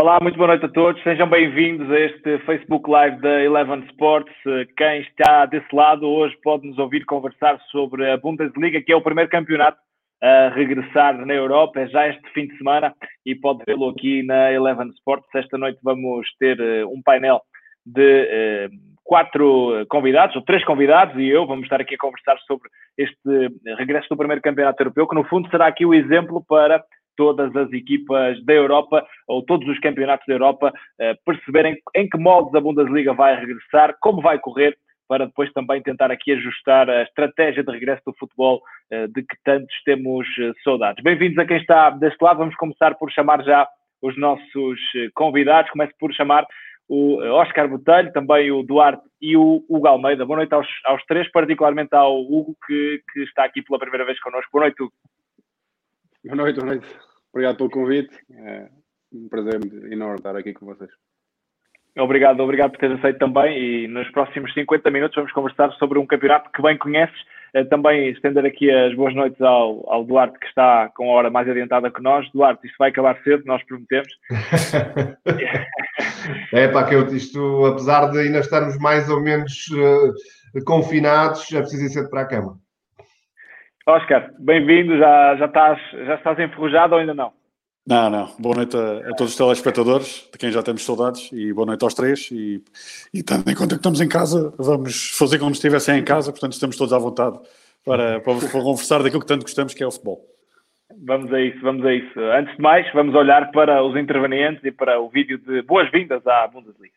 Olá, muito boa noite a todos. Sejam bem-vindos a este Facebook Live da Eleven Sports. Quem está desse lado hoje pode nos ouvir conversar sobre a Bundesliga, que é o primeiro campeonato a regressar na Europa, é já este fim de semana e pode vê-lo aqui na Eleven Sports. Esta noite vamos ter eh, um painel de eh, quatro convidados, ou três convidados, e eu vamos estar aqui a conversar sobre este regresso do primeiro campeonato europeu, que no fundo será aqui o exemplo para todas as equipas da Europa, ou todos os campeonatos da Europa, eh, perceberem em que moldes a Bundesliga vai regressar, como vai correr, para depois também tentar aqui ajustar a estratégia de regresso do futebol eh, de que tantos temos eh, saudades. Bem-vindos a quem está deste lado. Vamos começar por chamar já os nossos convidados. Começo por chamar o Oscar Botelho, também o Duarte e o Hugo Almeida. Boa noite aos, aos três, particularmente ao Hugo, que, que, está aqui pela primeira vez connosco. Boa noite, Hugo. Boa noite, boa noite. Obrigado pelo convite. É um prazer enorme estar aqui com vocês. Obrigado, obrigado por teres aceito também. E nos próximos 50 minutos vamos conversar sobre um campeonato que bem conheces. Eh, também estender aqui as boas noites ao, ao Duarte, que está com a hora mais adiantada que nós. Duarte, isto vai acabar cedo, nós prometemos. é pá, que eu, isto, apesar de ainda estarmos mais ou menos uh, confinados, é preciso ir cedo para a cama. Oscar, bem-vindo. Já, já, estás, já estás enferrujado ou ainda não? Não, não. Boa noite a, a, todos os telespectadores, de quem já temos saudades, e boa noite aos três. E, e tendo em conta que estamos em casa, vamos fazer como se estivessem em casa, portanto estamos todos à vontade para, para, para conversar daquilo que tanto gostamos, que é o futebol. Vamos a isso, vamos a isso. Antes de mais, vamos olhar para os intervenientes e para o vídeo de boas-vindas à Bundesliga.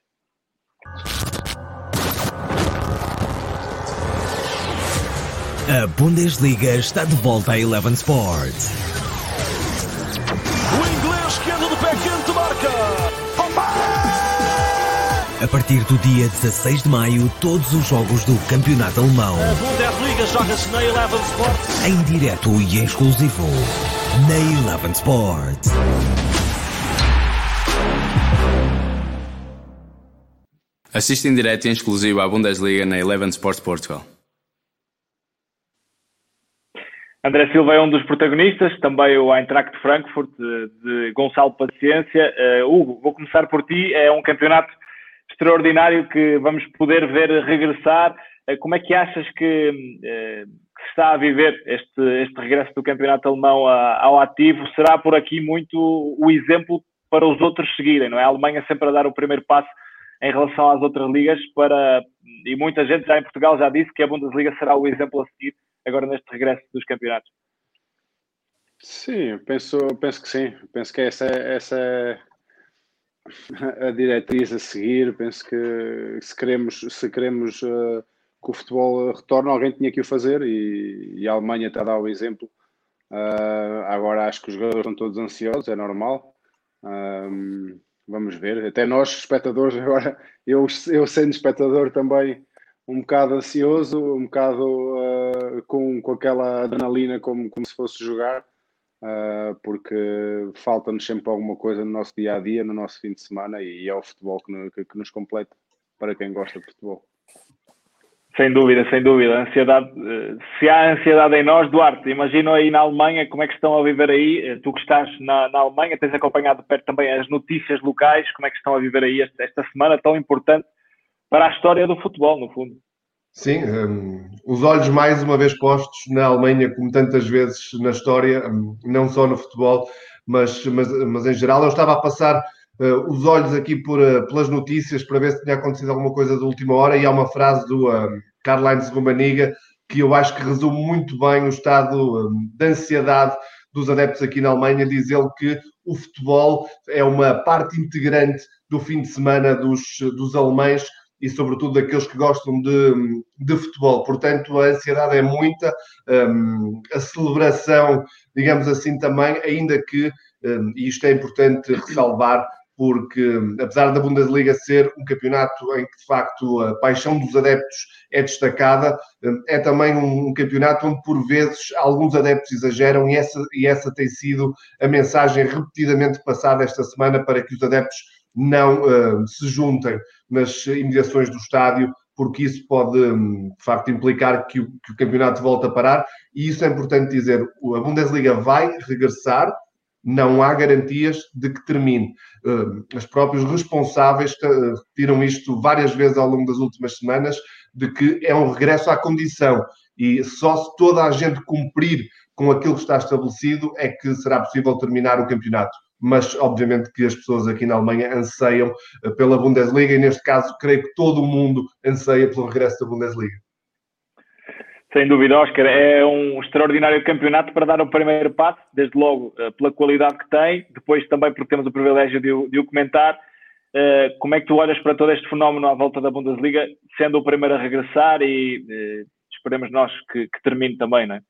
A Bundesliga está de volta a Eleven Sports. O inglês esquerdo do pé quente marca. A partir do dia 16 de maio, todos os jogos do Campeonato Alemão. A Bundesliga joga-se na Eleven Sports. Em direto e exclusivo na Eleven Sports. Assiste em direto e em exclusivo à Bundesliga na Eleven Sports Portugal. André Silva é um dos protagonistas, também o Eintracht Frankfurt de, Gonçalo Paciência. Uh, Hugo, vou começar por ti. É um campeonato extraordinário que vamos poder ver regressar. Uh, como é que achas que, uh, que, está a viver este, este regresso do campeonato alemão ao ativo? Será por aqui muito o exemplo para os outros seguirem, não é? A Alemanha sempre a dar o primeiro passo em relação às outras ligas para e muita gente já em Portugal já disse que a Bundesliga será o exemplo a seguir agora neste regresso dos campeonatos? Sim, penso, penso que sim. Penso que essa, essa é a diretriz a seguir. Penso que se queremos, se queremos uh, que o futebol retorne, alguém tinha que o fazer e, e a Alemanha está a dar o exemplo. Uh, agora acho que os jogadores estão todos ansiosos, é normal. Um, vamos ver. Até nós, espectadores, agora, eu, eu sendo espectador também, um bocado ansioso, um bocado uh, com, com aquela adrenalina como, como se fosse jogar, uh, porque falta-nos sempre alguma coisa no nosso dia a dia, no nosso fim de semana, e é o futebol que, que, que nos completa para quem gosta de futebol. Sem dúvida, sem dúvida. Ansiedade, eh, se há ansiedade em nós, Duarte, imagino aí na Alemanha, como é que estão a viver aí? Tu que estás na, na Alemanha, tens acompanhado de perto também as notícias locais, como é que estão a viver aí esta, esta semana tão importante para a história do futebol, no fundo. Sim, um, os olhos mais uma vez postos na Alemanha, como tantas vezes na história, um, não só no futebol, mas, mas, mas em geral. Eu estava a passar uh, os olhos aqui por, uh, pelas notícias para ver se tinha acontecido alguma coisa de última hora e há uma frase do uh, Karl-Heinz Rumaniga que eu acho que resume muito bem o estado um, de ansiedade dos adeptos aqui na Alemanha, diz ele que o futebol é uma parte integrante do fim de semana dos, dos alemães, e, sobretudo, daqueles que gostam de, de futebol. Portanto, a ansiedade é muita, um, a celebração, digamos assim, também, ainda que, um, e isto é importante ressalvar, porque apesar da Bundesliga ser um campeonato em que de facto a paixão dos adeptos é destacada, hum, é também um campeonato onde por vezes alguns adeptos exageram e essa, e essa tem sido a mensagem repetidamente passada esta semana para que os adeptos não uh, se juntem nas imediações do estádio, porque isso pode, hum, de facto, implicar que o, que o campeonato volte a parar. E isso é importante dizer: a Bundesliga vai regressar, não há garantias de que termine. Os próprios responsáveis tiram isto várias vezes ao longo das últimas semanas, de que é um regresso à condição e só se toda a gente cumprir com aquilo que está estabelecido é que será possível terminar o campeonato. Mas, obviamente, que as pessoas aqui na Alemanha anseiam eh, pela Bundesliga e, neste caso, creio que todo o mundo anseia pelo regresso da Bundesliga. Sem dúvida, Oscar. É um extraordinário campeonato para dar o primeiro passo, desde logo eh, pela qualidade que tem, depois também porque temos o privilégio de o, de o comentar. Uh, como é que tu olhas para todo este fenómeno à volta da Bundesliga, sendo o primeiro a regressar e uh, esperemos nós que, que termine também, não é?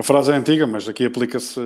A frase é antiga, mas aqui aplica-se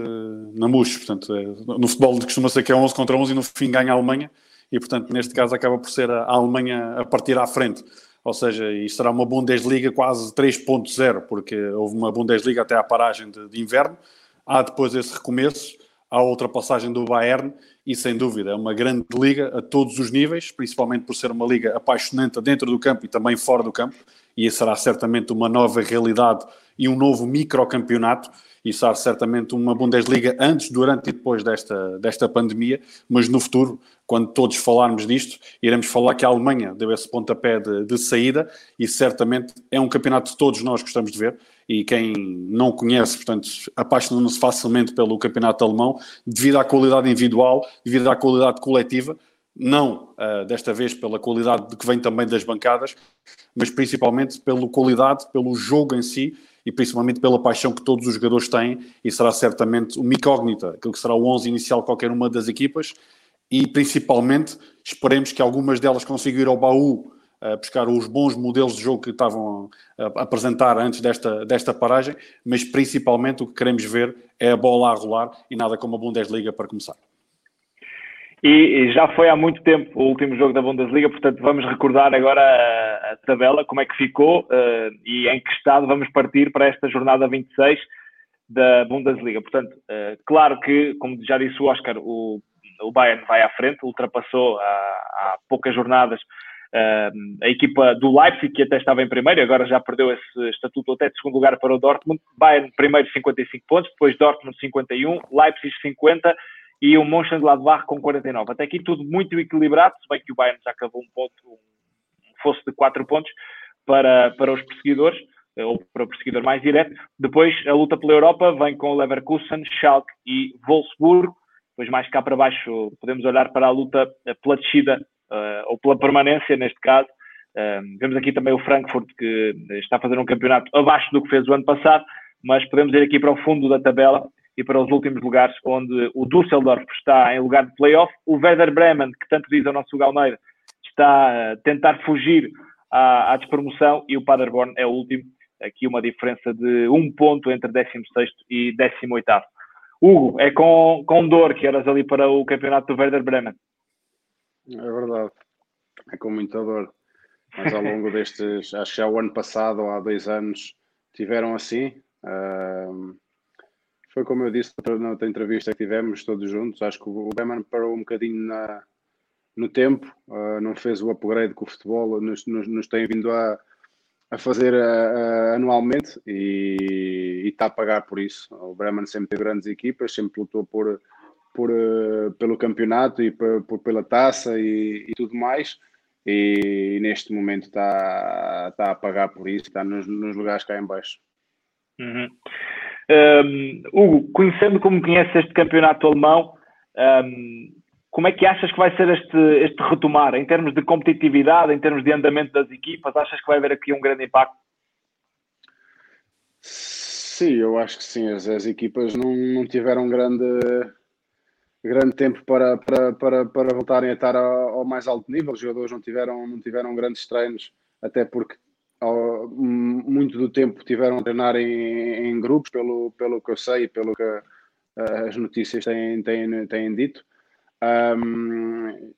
na MUS. Portanto, é, no futebol costuma ser que é 11 contra 11 e no fim ganha a Alemanha. E, portanto, neste caso acaba por ser a Alemanha a partir à frente. Ou seja, isto será uma Bundesliga quase 3.0, porque houve uma Bundesliga até à paragem de, de inverno. Há depois esse recomeço, há a ultrapassagem do Bayern e, sem dúvida, é uma grande liga a todos os níveis, principalmente por ser uma liga apaixonante dentro do campo e também fora do campo. E será certamente uma nova realidade e um novo microcampeonato. E será certamente uma Bundesliga antes, durante e depois desta, desta pandemia, mas no futuro, quando todos falarmos disto, iremos falar que a Alemanha deu esse pontapé de, de saída e certamente é um campeonato que todos nós gostamos de ver e quem não conhece, portanto, apaixona-se facilmente pelo campeonato alemão devido à qualidade individual, devido à qualidade coletiva, não uh, desta vez pela qualidade de que vem também das bancadas, mas principalmente pela qualidade, pelo jogo em si e principalmente pela paixão que todos os jogadores têm e será certamente uma incógnita, aquilo que será o 11 inicial de qualquer uma das equipas e principalmente esperemos que algumas delas consigam ir ao baú uh, buscar os bons modelos de jogo que estavam a, a apresentar antes desta, desta paragem, mas principalmente o que queremos ver é a bola a rolar e nada como a Bundesliga para começar. E já foi há muito tempo o último jogo da Bundesliga, portanto vamos recordar agora a, a tabela, como é que ficou uh, e em que estado vamos partir para esta jornada 26 da Bundesliga. Portanto, uh, claro que, como já disse o Oscar, o, o Bayern vai à frente, ultrapassou há, há poucas jornadas uh, a equipa do Leipzig, que até estava em primeiro, agora já perdeu esse estatuto até de segundo lugar para o Dortmund. Bayern primeiro 55 pontos, depois Dortmund 51, Leipzig 50 e o Mönchengladbach com 49. Até aqui tudo muito equilibrado, se bem que o Bayern já acabou um ponto, um fosse de 4 pontos para, para os perseguidores, eh, ou para o perseguidor mais direto. Depois, a luta pela Europa vem com Leverkusen, Schalke e Wolfsburgo. Depois, mais cá para baixo, podemos olhar para a luta pela descida, uh, ou pela permanência, neste caso. Uh, vemos aqui também o Frankfurt, que está a fazer um campeonato abaixo do que fez o ano passado, mas podemos ir aqui para o fundo da tabela e para os últimos lugares, onde o Düsseldorf está em lugar de playoff, o Werder Bremen, que tanto diz o nosso Galmeida, está a tentar fugir à, à despromoção e o Paderborn é o último, aqui uma diferença de um ponto entre 16 e 18. Hugo, é com, com dor que eras ali para o campeonato do Werder Bremen. É verdade, é com muita dor. Mas ao longo destes, acho que já o ano passado, há dois anos, tiveram assim. Foi como eu disse na outra entrevista que tivemos todos juntos. Acho que o Bremen parou um bocadinho na, no tempo, uh, não fez o upgrade que o futebol nos, nos, nos tem vindo a, a fazer uh, anualmente e, e, está a pagar por isso. O Bremen sempre teve grandes equipas, sempre lutou por, por, uh, pelo campeonato e por, por pela taça e, e, tudo mais. E, neste momento está, está a pagar por isso, está nos, nos lugares cá em baixo. Uhum. Um, Hugo, conhecendo como conheces este campeonato alemão, um, como é que achas que vai ser este, este retomar, em termos de competitividade, em termos de andamento das equipas? Achas que vai haver aqui um grande impacto? Sim, eu acho que sim. As, as equipas não, não tiveram grande, grande tempo para, para, para, para voltarem a estar ao, ao mais alto nível. Os jogadores não tiveram, não tiveram grandes treinos, até porque muito do tempo tiveram a treinar em, em, grupos, pelo, pelo que eu sei e pelo que uh, as notícias têm, têm, têm dito. Um,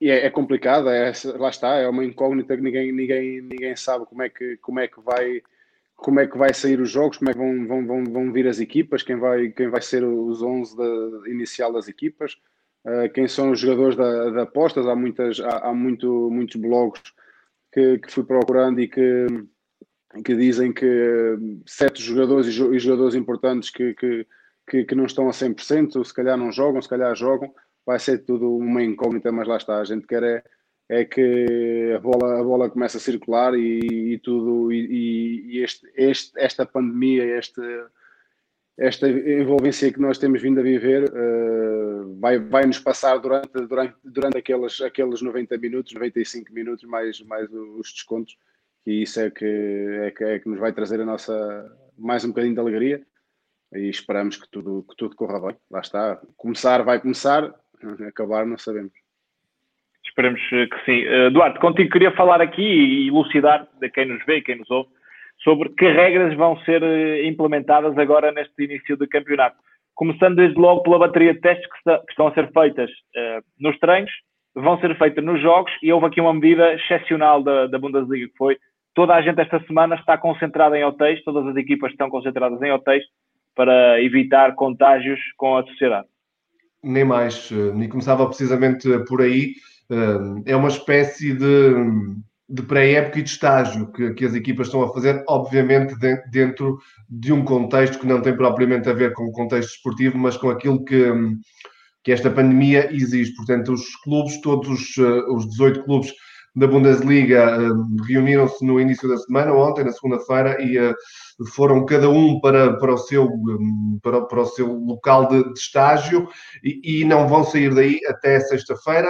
e é, é complicado, é, lá está, é uma incógnita que ninguém, ninguém, ninguém sabe como é que, como é que vai como é que vai sair os jogos, como é que vão, vão, vão, vão vir as equipas, quem vai, quem vai ser os 11 da, inicial das equipas, uh, quem são os jogadores da, da apostas, há, muitas, há, há muito, muitos blogs que, que fui procurando e que, que dizem que sete jogadores e jogadores importantes que, que, que, que não estão a 100%, se calhar não jogam, se calhar jogam, vai ser tudo uma incógnita, mas lá está, a gente quer é, é que a bola, a bola comece a circular e, e tudo, e, e este, este, esta pandemia, este, esta envolvência que nós temos vindo a viver uh, vai, vai nos passar durante, durante, durante aqueles, aqueles 90 minutos, 95 minutos, mais, mais os descontos, e isso é que, é que, é que nos vai trazer a nossa mais um bocadinho de alegria e esperamos que tudo, que tudo corra bem. Lá está. Começar vai começar, acabar não sabemos. Esperemos que sim. Uh, Duarte, contigo queria falar aqui e elucidar de quem nos vê e quem nos ouve sobre que regras vão ser eh, implementadas agora neste início do campeonato. Começando desde logo pela bateria de testes que, está, que estão a ser feitas uh, nos treinos, vão ser feitas nos jogos e houve aqui uma medida excepcional da, da Bundesliga que foi toda a gente esta semana está concentrada em hotéis, todas as equipas estão concentradas em hotéis para evitar contágios com a sociedade. Nem mais, e começava precisamente por aí. Eh, é uma espécie de de pré-época e de estágio que, que, as equipas estão a fazer, obviamente de, dentro de um contexto que não tem propriamente a ver com o contexto esportivo, mas com aquilo que, que esta pandemia exige. Portanto, os clubes, todos os, eh, os 18 clubes da Bundesliga eh, reuniram-se no início da semana, ontem, na segunda-feira, e eh, foram cada um para, para, o, seu, para, para o seu local de, de estágio e, e, não vão sair daí até sexta-feira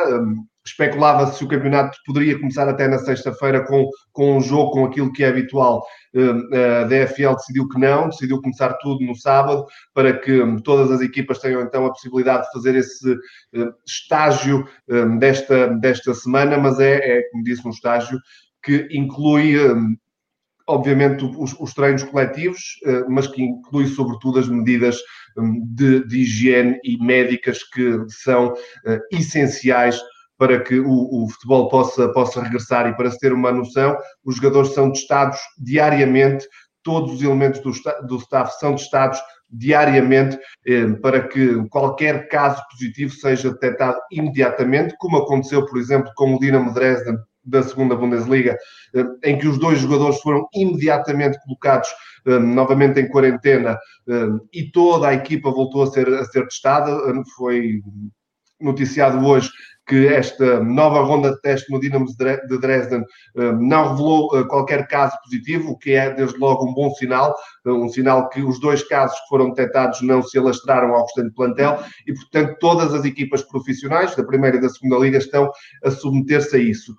especulava-se se o campeonato poderia começar até na sexta-feira com, com um jogo, com aquilo que é habitual. Eh, a DFL decidiu que não, decidiu começar tudo no sábado, para que hum, todas as equipas tenham então a possibilidade de fazer esse eh, estágio hum, desta, desta semana, mas é, é, como disse, um estágio que inclui hum, obviamente, os, os, treinos coletivos, eh, mas que inclui, sobretudo, as medidas de, de higiene e médicas que são essenciais para que o, o, futebol possa, possa regressar e para se ter uma noção, os jogadores são testados diariamente, todos os elementos do, do staff são testados diariamente eh, para que qualquer caso positivo seja detectado imediatamente, como aconteceu, por exemplo, com o Dinamo Dresden da segunda Bundesliga, eh, em que os dois jogadores foram imediatamente colocados eh, novamente em quarentena eh, e toda a equipa voltou a ser, a ser testada. Foi noticiado hoje que esta nova ronda de teste no Dinamo de Dresden eh, não revelou eh, qualquer caso positivo, o que é desde logo um bom sinal, eh, um sinal que os dois casos que foram detectados não se alastraram ao restante plantel e, portanto, todas as equipas profissionais da primeira e da segunda liga estão a submeter-se a isso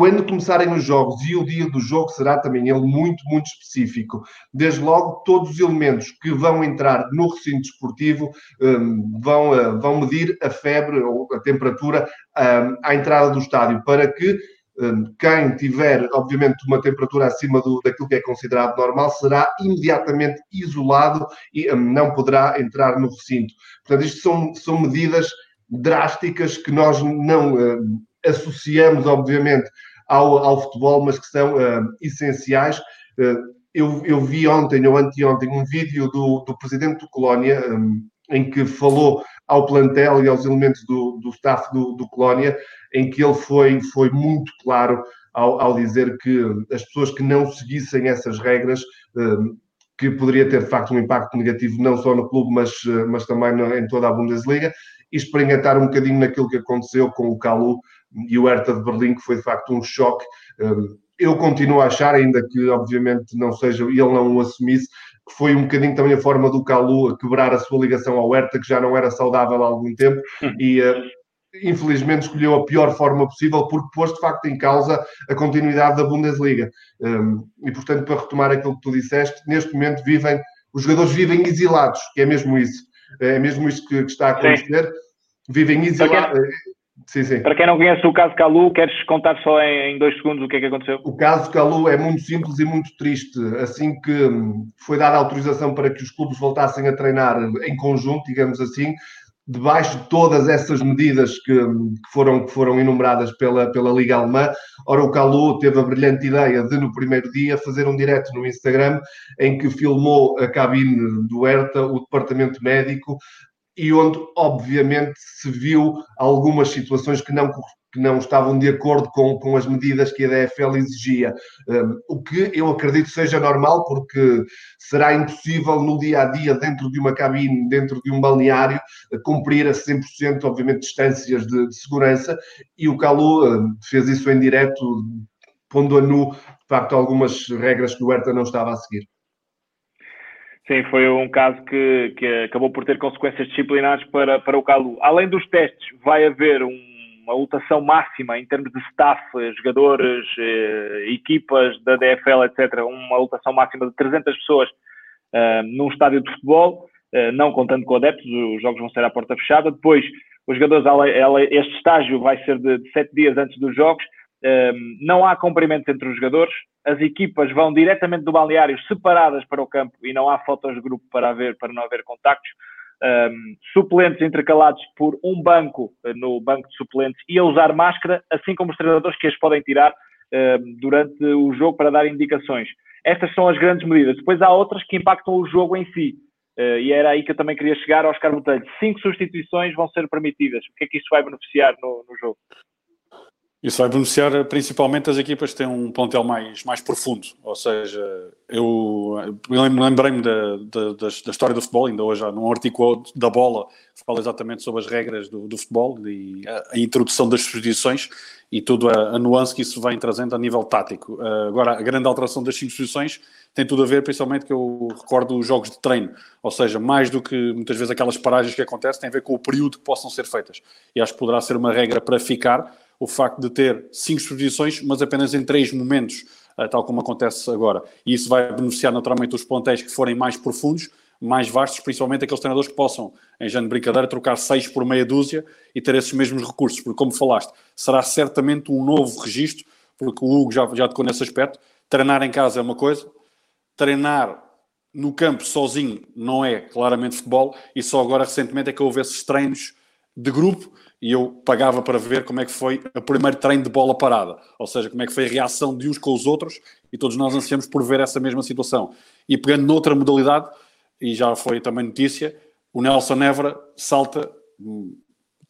quando começarem os jogos, e o dia do jogo será também ele muito, muito específico. Desde logo, todos os elementos que vão entrar no recinto esportivo um, vão, uh, vão medir a febre ou a temperatura um, à entrada do estádio, para que um, quem tiver, obviamente, uma temperatura acima do, daquilo que é considerado normal será imediatamente isolado e hum, não poderá entrar no recinto. Portanto, isto são, são medidas drásticas que nós não hum, associamos, obviamente, ao, ao futebol, mas que são uh, essenciais. Uh, eu, eu, vi ontem ou anteontem um vídeo do, do presidente do Colónia, um, em que falou ao plantel e aos elementos do, do staff do, do Colónia, em que ele foi, foi muito claro ao, ao, dizer que as pessoas que não seguissem essas regras, que poderia ter de facto um impacto negativo não só no clube, mas, mas também em toda a Bundesliga, e experimentar um bocadinho naquilo que aconteceu com o Calu e o Hertha de Berlim, que foi de facto um choque. Hum, eu continuo a achar, ainda que obviamente não seja, ele não o assumisse, que foi um bocadinho também a forma do Calu a quebrar a sua ligação ao Hertha, que já não era saudável há algum tempo, e uh, infelizmente escolheu a pior forma possível, porque pôs de facto em causa a continuidade da Bundesliga. E portanto, para retomar aquilo que tu disseste, neste momento vivem, os jogadores vivem exilados, que é mesmo isso. É mesmo isso que, está a acontecer. Vivem exilados. Sim, sim. Para quem não conhece o caso Calu, queres contar só em, dois segundos o que é que aconteceu? O caso Calu é muito simples e muito triste. Assim que hum, foi dada autorização para que os clubes voltassem a treinar em conjunto, digamos assim, debaixo de todas essas medidas que, hum, que, foram, que foram enumeradas pela, pela Liga Alemã, ora o Calu teve a brilhante ideia de, no primeiro dia, fazer um direto no Instagram em que filmou a cabine do Hertha, o departamento médico, e onde, obviamente, se viu algumas situações que não, que não estavam de acordo com, com as medidas que a DFL exigia. Um, o que eu acredito seja normal, porque será impossível no dia a dia, dentro de uma cabine, dentro de um balneário, cumprir a 100%, obviamente, distâncias de, de segurança, e o Calu um, fez isso em direto, pondo a nu, de facto, algumas regras que o Herta não estava a seguir. Sim, foi um caso que, que acabou por ter consequências disciplinares para, para o Calu. Além dos testes, vai haver um, uma lotação máxima em termos de staff, jogadores, eh, equipas da DFL, etc. Uma lotação máxima de 300 pessoas uh, num estádio de futebol, uh, não contando com adeptos, os jogos vão ser à porta fechada. Depois, os jogadores, este estágio vai ser de, de sete dias antes dos jogos. Um, não há cumprimentos entre os jogadores, as equipas vão diretamente do balneário separadas para o campo e não há fotos de grupo para, haver, para não haver contactos. Um, suplentes intercalados por um banco uh, no banco de suplentes e a usar máscara, assim como os treinadores que as podem tirar uh, durante o jogo para dar indicações. Estas são as grandes medidas. Depois há outras que impactam o jogo em si. Uh, e era aí que eu também queria chegar, Oscar Botelho. Cinco substituições vão ser permitidas. O que é que isso vai beneficiar no, no jogo? Isso vai beneficiar principalmente as equipas que têm um plantel mais, mais profundo. Ou seja, eu, eu lembrei-me da, da, da, história do futebol, ainda hoje num artigo da bola, fala exatamente sobre as regras do, do futebol e a, a, introdução das substituições e toda a, a, nuance que isso vem trazendo a nível tático. Uh, agora, a grande alteração das substituições tem tudo a ver, principalmente, que eu recordo os jogos de treino. Ou seja, mais do que muitas vezes aquelas paragens que acontecem, tem a ver com o período que possam ser feitas. E acho que poderá ser uma regra para ficar o facto de ter cinco exposições, mas apenas em três momentos, eh, tal como acontece agora. E isso vai beneficiar naturalmente os plantéis que forem mais profundos, mais vastos, principalmente aqueles treinadores que possam, em género de brincadeira, trocar seis por meia dúzia e ter esses mesmos recursos. Porque, como falaste, será certamente um novo registro, porque o Hugo já, já tocou nesse aspecto. Treinar em casa é uma coisa, treinar no campo sozinho não é claramente futebol, e só agora recentemente é que houve esses treinos de grupo e eu pagava para ver como é que foi o primeiro treino de bola parada, ou seja, como é que foi a reação de uns com os outros, e todos nós ansiamos por ver essa mesma situação. E pegando noutra modalidade, e já foi também notícia, o Nelson Évora salta um,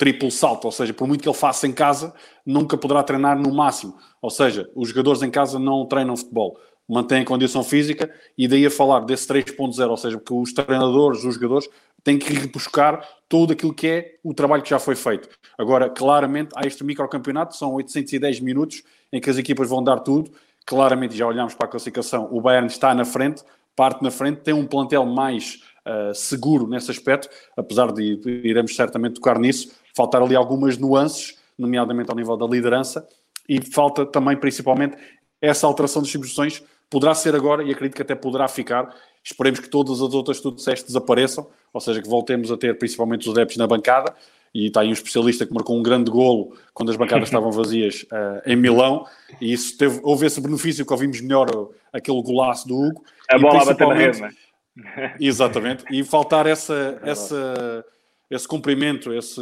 triplo salto, ou seja, por muito que ele faça em casa, nunca poderá treinar no máximo. Ou seja, os jogadores em casa não treinam futebol, mantêm a condição física, e daí a falar desse 3.0, ou seja, que os treinadores, os jogadores, têm que ir buscar todo aquilo que é o trabalho que já foi feito. Agora, claramente, há este microcampeonato, são 810 minutos em que as equipas vão dar tudo. Claramente, já olhamos para a classificação, o Bayern está na frente, parte na frente, tem um plantel mais uh, seguro nesse aspecto, apesar de, de iremos certamente tocar nisso, faltar ali algumas nuances, nomeadamente ao nível da liderança, e falta também, principalmente, essa alteração das substituições, poderá ser agora, e acredito que até poderá ficar, Esperemos que todas as outras que tu disseste desapareçam, ou seja, que voltemos a ter principalmente os adeptos na bancada. E está aí um especialista que marcou um grande golo quando as bancadas estavam vazias uh, em Milão, e isso teve, houve esse benefício que ouvimos melhor aquele golaço do Hugo. A bola a bater na rede, não é? Exatamente, e faltar essa, é essa esse cumprimento, esse,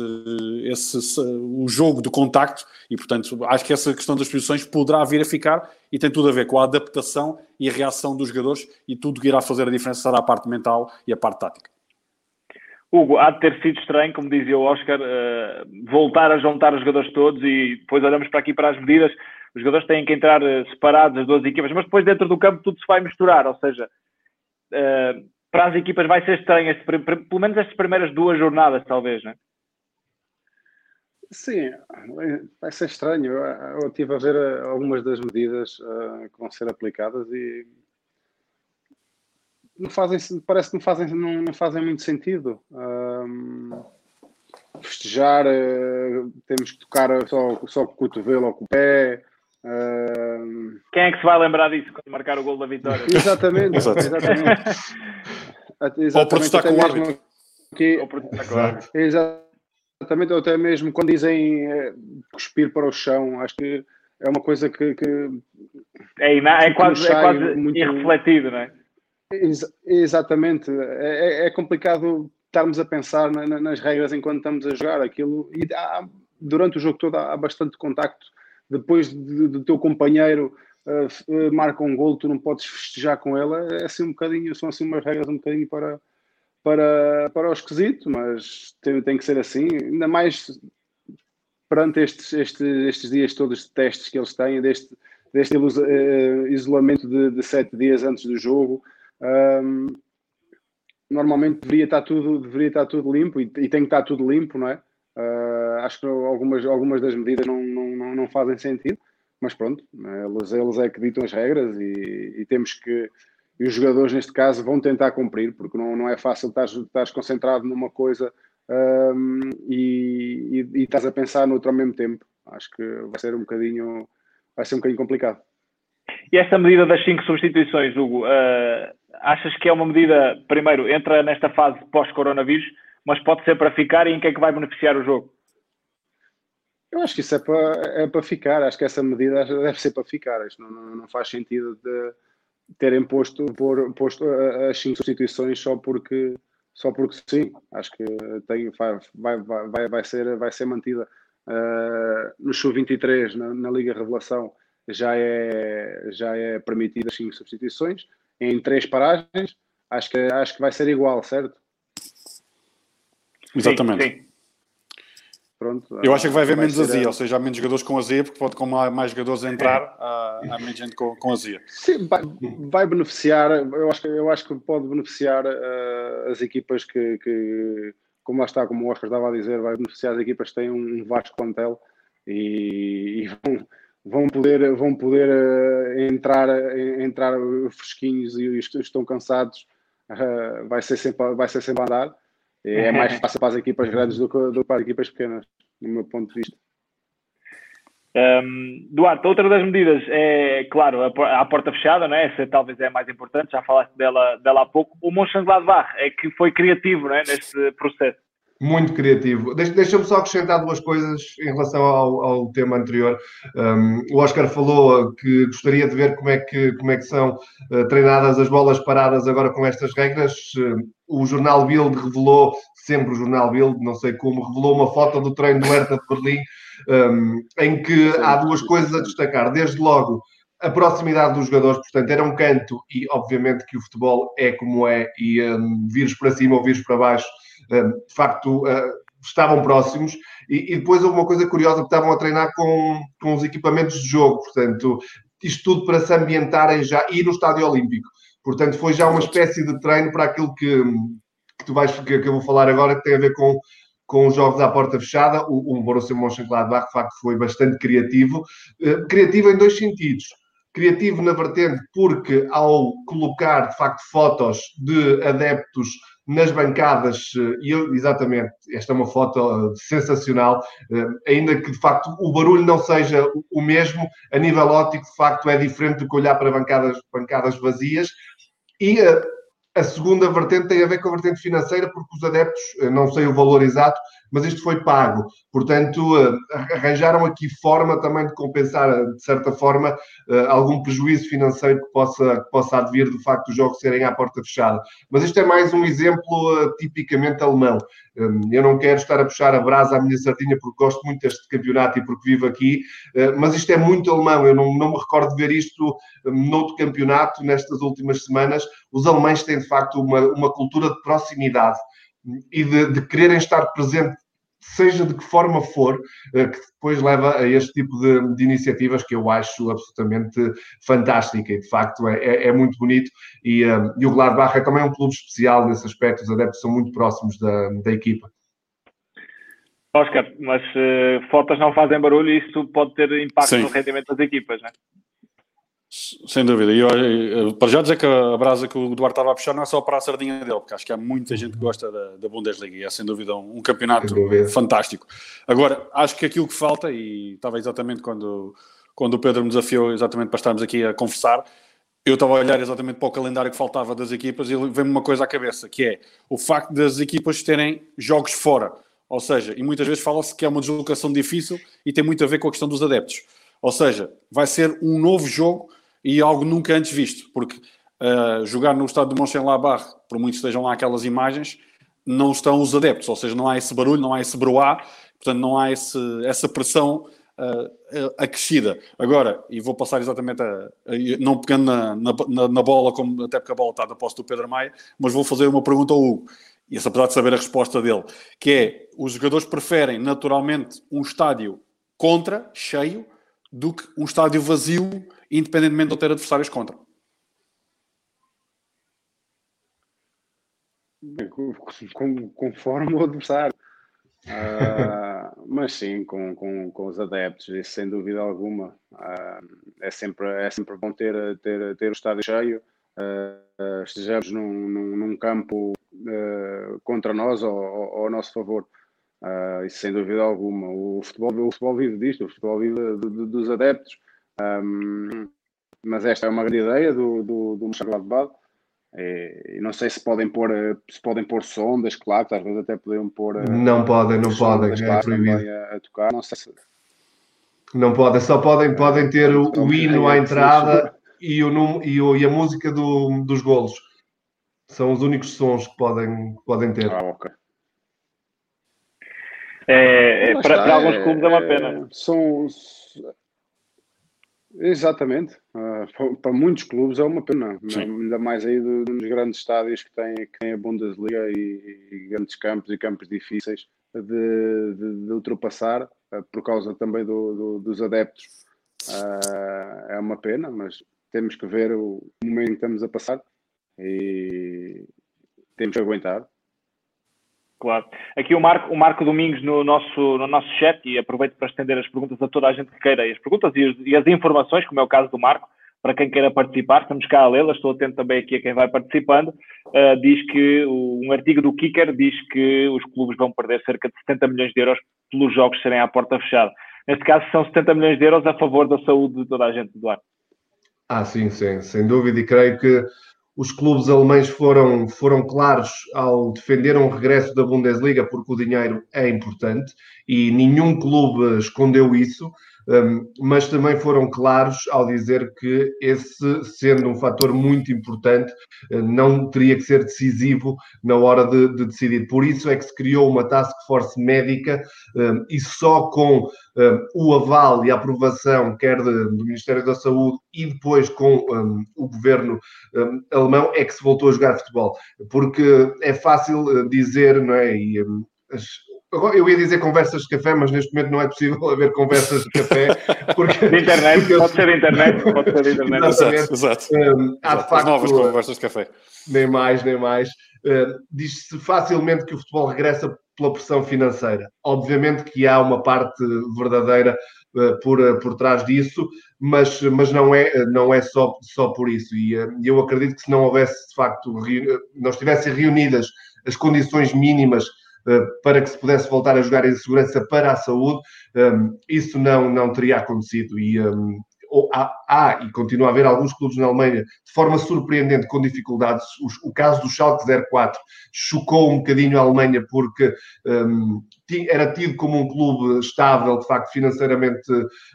esse, o jogo do contacto, e portanto acho que essa questão das posições poderá vir a ficar e tem tudo a ver com a adaptação e a reação dos jogadores e tudo que irá fazer a diferença será a parte mental e a parte tática. Hugo, há de ter sido estranho, como dizia o Oscar, uh, voltar a juntar os jogadores todos e depois olhamos para aqui para as medidas, os jogadores têm que entrar uh, separados, as duas equipas, mas depois dentro do campo tudo se vai misturar, ou seja, uh, para as equipas vai ser estranho, este, pelo menos estas primeiras duas jornadas, talvez, não é? Sim, vai ser estranho. Eu estive a ver eh, algumas das medidas uh, que vão ser aplicadas e não fazem, parece que não fazem, não, não fazem muito sentido. Um, festejar, uh, temos que tocar só, só com o cotovelo ou com o pé. Uh... Quem é que se vai lembrar disso quando marcar o gol da vitória? Exatamente, exatamente. exatamente. Ou protestar com o árbitro. Que... Ou protestar com o árbitro. Exatamente, ou até mesmo quando dizem é, cuspir para o chão, acho que é uma coisa que. que é, é, quase, é quase muito... irrefletido, não é? Ex exatamente. É, é, é complicado estarmos a pensar na, na, nas regras enquanto estamos a jogar aquilo. E há, durante o jogo todo há, há bastante contacto depois do teu companheiro uh, marca um gol, tu não podes festejar com ela, é assim um bocadinho, são assim umas regras um bocadinho para, para, para o esquisito, mas tem, tem que ser assim, ainda mais perante estes, estes, estes dias todos de testes que eles têm, deste, deste uh, isolamento de, de, sete dias antes do jogo. Um, normalmente deveria estar tudo, deveria estar tudo limpo e, e tem que estar tudo limpo, não é? Uh, acho que algumas, algumas das medidas não, não, não fazem sentido, mas pronto, eles, eles é que ditam as regras e, e temos que, e os jogadores neste caso vão tentar cumprir, porque não, não é fácil estar, estar concentrado numa coisa um, e, e, e, estás a pensar noutro ao mesmo tempo. Acho que vai ser um bocadinho, vai ser um bocadinho complicado. E esta medida das cinco substituições, Hugo, uh, achas que é uma medida, primeiro, entra nesta fase pós-coronavírus, mas pode ser para ficar e em que é que vai beneficiar o jogo? Eu acho que isso é para, é para ficar, acho que essa medida deve ser para ficar. Isto não, não, não faz sentido de terem posto, por, posto as cinco substituições só porque, só porque sim. Acho que tem, vai, vai, vai, vai, ser, vai ser mantida. Uh, no Sub-23, na, na, Liga Revelação, já é, já é permitida as cinco substituições em três paragens. Acho que, acho que vai ser igual, certo? Exatamente. Sim, sim. Pronto, eu acho que vai haver menos azia, ou seja, há menos jogadores com azia, porque pode, como há mais jogadores a entrar, é. há, há, menos gente com, com azia. Sim, vai, vai, beneficiar, eu acho, que, eu acho que pode beneficiar uh, as equipas que, que, como lá está, como o Oscar estava a dizer, vai beneficiar as equipas que têm um vasto plantel e, e vão, vão poder, vão poder uh, entrar, entrar fresquinhos e estão cansados, uh, vai, ser sempre, vai ser sempre a andar é mais fácil para as equipas grandes do que, do que para as equipas pequenas, no meu ponto de vista. Um, Duarte, outra das medidas é, claro, a, a porta fechada, né? essa talvez é a mais importante, já falaste dela, dela há pouco. O Mönchengladbach é que foi criativo né? neste processo. Muito criativo. Deixa-me só acrescentar duas coisas em relação ao, ao tema anterior. Um, o Oscar falou que gostaria de ver como é que, como é que são uh, treinadas as bolas paradas agora com estas regras. Uh, o jornal Bild revelou, sempre o jornal Bild, não sei como, revelou uma foto do treino do Hertha de Berlim, um, em que há duas coisas a destacar. Desde logo, a proximidade dos jogadores, portanto, era um canto, e obviamente que o futebol é como é, e um, vires para cima ou vires para baixo, de facto, uh, estavam próximos. E, e, depois houve uma coisa curiosa, estavam a treinar com, com os equipamentos de jogo, portanto, isto tudo para se ambientarem já, e no Estádio Olímpico. Portanto, foi já uma espécie de treino para aquilo que, que tu vais, que, que eu vou falar agora, que tem a ver com, com os jogos à porta fechada. O, o Borussia Mönchengladbach, de facto, foi bastante criativo. Uh, criativo em dois sentidos. Criativo na vertente porque, ao colocar, de facto, fotos de adeptos nas bancadas, eh, e eu, exatamente, esta é uma foto uh, sensacional, uh, ainda que de facto o barulho não seja o mesmo, a nível óptico, de facto, é diferente do que olhar para bancadas, bancadas vazias, e a, a segunda vertente tem a ver com a vertente financeira, porque os adeptos, eh, não sei o valor exato, mas isto foi pago. Portanto, eh, arranjaram aqui forma também de compensar, eh, de certa forma, algum prejuízo financeiro que possa, que possa advir do facto dos jogos serem à porta fechada. Mas isto é mais um exemplo tipicamente alemão. Eu não quero estar a puxar a brasa à minha sardinha porque gosto muito deste campeonato e porque vivo aqui, mas isto é muito alemão. Eu não, não me recordo de ver isto noutro campeonato nestas últimas semanas. Os alemães têm, de facto, uma, uma cultura de proximidade e de, de quererem estar presente seja de que forma for, eh, que depois leva a este tipo de, de, iniciativas que eu acho absolutamente fantástica e de facto é, é, é muito bonito e, um, eh, e o Gladbach é também um clube especial nesse aspecto, os adeptos são muito próximos da, da equipa. Oscar, mas uh, fotos não fazem barulho e isso pode ter impacto Sim. no rendimento das equipas, não é? Sem dúvida. E eu, para já dizer que a brasa que o Duarte estava a puxar não é só para a sardinha dele, porque acho que há muita gente que gosta da, da Bundesliga e é sem dúvida um, um campeonato fantástico. Agora, acho que aquilo que falta, e estava exatamente quando, quando o Pedro me desafiou exatamente para estarmos aqui a conversar, eu estava a olhar exatamente para o calendário que faltava das equipas e veio-me uma coisa à cabeça, que é o facto das equipas terem jogos fora. Ou seja, e muitas vezes fala-se que é uma deslocação difícil e tem muito a ver com a questão dos adeptos. Ou seja, vai ser um novo jogo e algo nunca antes visto, porque uh, jogar no estado de Mönchengladbach, por muito estejam lá aquelas imagens, não estão os adeptos, ou seja, não há esse barulho, não há esse broá, portanto não há esse, essa pressão uh, acrescida. Agora, e vou passar exatamente a, a não pegando na, na, na, bola, como, até porque a bola está da posse do Pedro Maia, mas vou fazer uma pergunta ao Hugo, e essa apesar de saber a resposta dele, que é, os jogadores preferem naturalmente um estádio contra, cheio, do que um estádio vazio, independentemente de ter adversários contra. Conforme o adversário. Uh, mas sim, com, com, com os adeptos, isso sem dúvida alguma. Uh, é, sempre, é sempre bom ter, ter, ter o estádio cheio. Uh, estejamos num, num, num campo contra nós ou, ou, ao nosso favor. isso sem dúvida alguma. O futebol, o futebol vive disto, o futebol vive de, de, dos adeptos. Um, mas esta é uma grande ideia do, do, do Mönchengladbach e não sei se podem pôr se podem pôr sondas, claro, às vezes até podem pôr eh, não podem, não podem, é proibido a, a, tocar, não sei se... não podem, só podem, podem ter o, o hino à entrada e, o, e, o, e a música do, dos golos são os únicos sons que podem, podem ter. Ah, ok. É, é para, está, para, alguns clubes é uma pena. É, são, Exatamente. Uh, para muitos clubes é uma pena, Sim. ainda mais aí dos grandes estádios que têm, que têm a Bundesliga e, e grandes campos e campos difíceis de, de, de ultrapassar uh, por causa também do, do, dos adeptos. Uh, é uma pena, mas temos que ver o momento que estamos a passar e temos que aguentar. Claro. Aqui o Marco, o Marco Domingos no nosso, no nosso chat, e aproveito para estender as perguntas a toda a gente que queira, e as perguntas e, e as informações, como é o caso do Marco, para quem queira participar, estamos cá a lê-las, estou atento também aqui a quem vai participando, uh, diz que um artigo do Kicker diz que os clubes vão perder cerca de 70 milhões de euros pelos jogos serem à porta fechada. Neste caso, são 70 milhões de euros a favor da saúde de toda a gente, Eduardo. Ah, sim, sim, sem dúvida, e creio que os clubes alemães foram, foram claros ao defender um regresso da Bundesliga, porque o dinheiro é importante e nenhum clube escondeu isso. Mas também foram claros ao dizer que esse, sendo um fator muito importante, uh, não teria que ser decisivo na hora de, de, decidir. Por isso é que se criou uma task force médica e só com o aval e a aprovação, quer do Ministério da Saúde e depois com o governo alemão, é que se voltou a jogar futebol. Porque é fácil uh, dizer, não é? E, as, eu ia dizer conversas de café, mas neste momento não é possível haver conversas de café. Porque, de internet, porque pode ser de internet, pode ser de internet. Exato, exato. Um, há de facto, novas conversas de café. Nem mais, nem mais. Uh, Diz-se facilmente que o futebol regressa pela pressão financeira. Obviamente que há uma parte verdadeira uh, por, uh, por trás disso, mas, mas não é, não é só, só por isso. E eu acredito que se não houvesse, de facto, não estivessem reunidas as condições mínimas para que se pudesse voltar a jogar em segurança para a saúde, ehm, isso não, não teria acontecido. E ehm, há, há, e continua a haver alguns clubes na Alemanha de forma surpreendente com dificuldades. O, o caso do Schalke 04 chocou um bocadinho a Alemanha porque um, ehm, era tido como um clube estável, de facto, financeiramente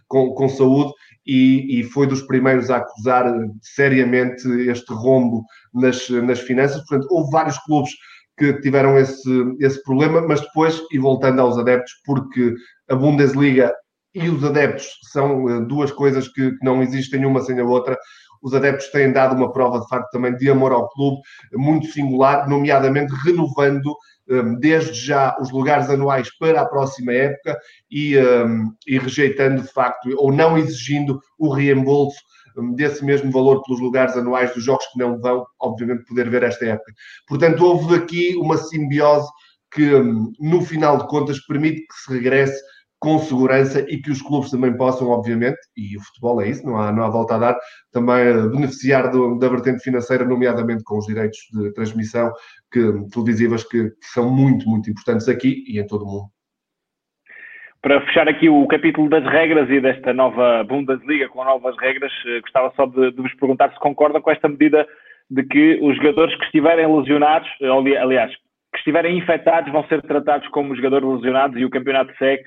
com, com saúde. E, e, foi dos primeiros a acusar seriamente este rombo nas, nas finanças. Portanto, houve vários clubes que tiveram esse, esse problema, mas depois, e voltando aos adeptos, porque a Bundesliga e os adeptos são eh, duas coisas que, que não existem uma sem a outra. Os adeptos têm dado uma prova, de facto, também de amor ao clube, muito singular, nomeadamente renovando um, desde já os lugares anuais para a próxima época e, um, e rejeitando, de facto, ou não exigindo o reembolso desse mesmo valor pelos lugares anuais dos jogos que não vão, obviamente, poder ver esta época. Portanto, houve aqui uma simbiose que, hum, no final de contas, permite que se regresse com segurança e que os clubes também possam, obviamente, e o futebol é isso, não há, não há volta a dar, também eh, beneficiar do, da vertente financeira, nomeadamente com os direitos de transmissão que, televisivas que, que são muito, muito importantes aqui e em todo o mundo para fechar aqui o capítulo das regras e desta nova Bundesliga com novas regras, eh, gostava só de, de vos perguntar se concordam com esta medida de que os jogadores que estiverem lesionados, aliás, que estiverem infectados, vão ser tratados como jogadores lesionados e o campeonato segue eh,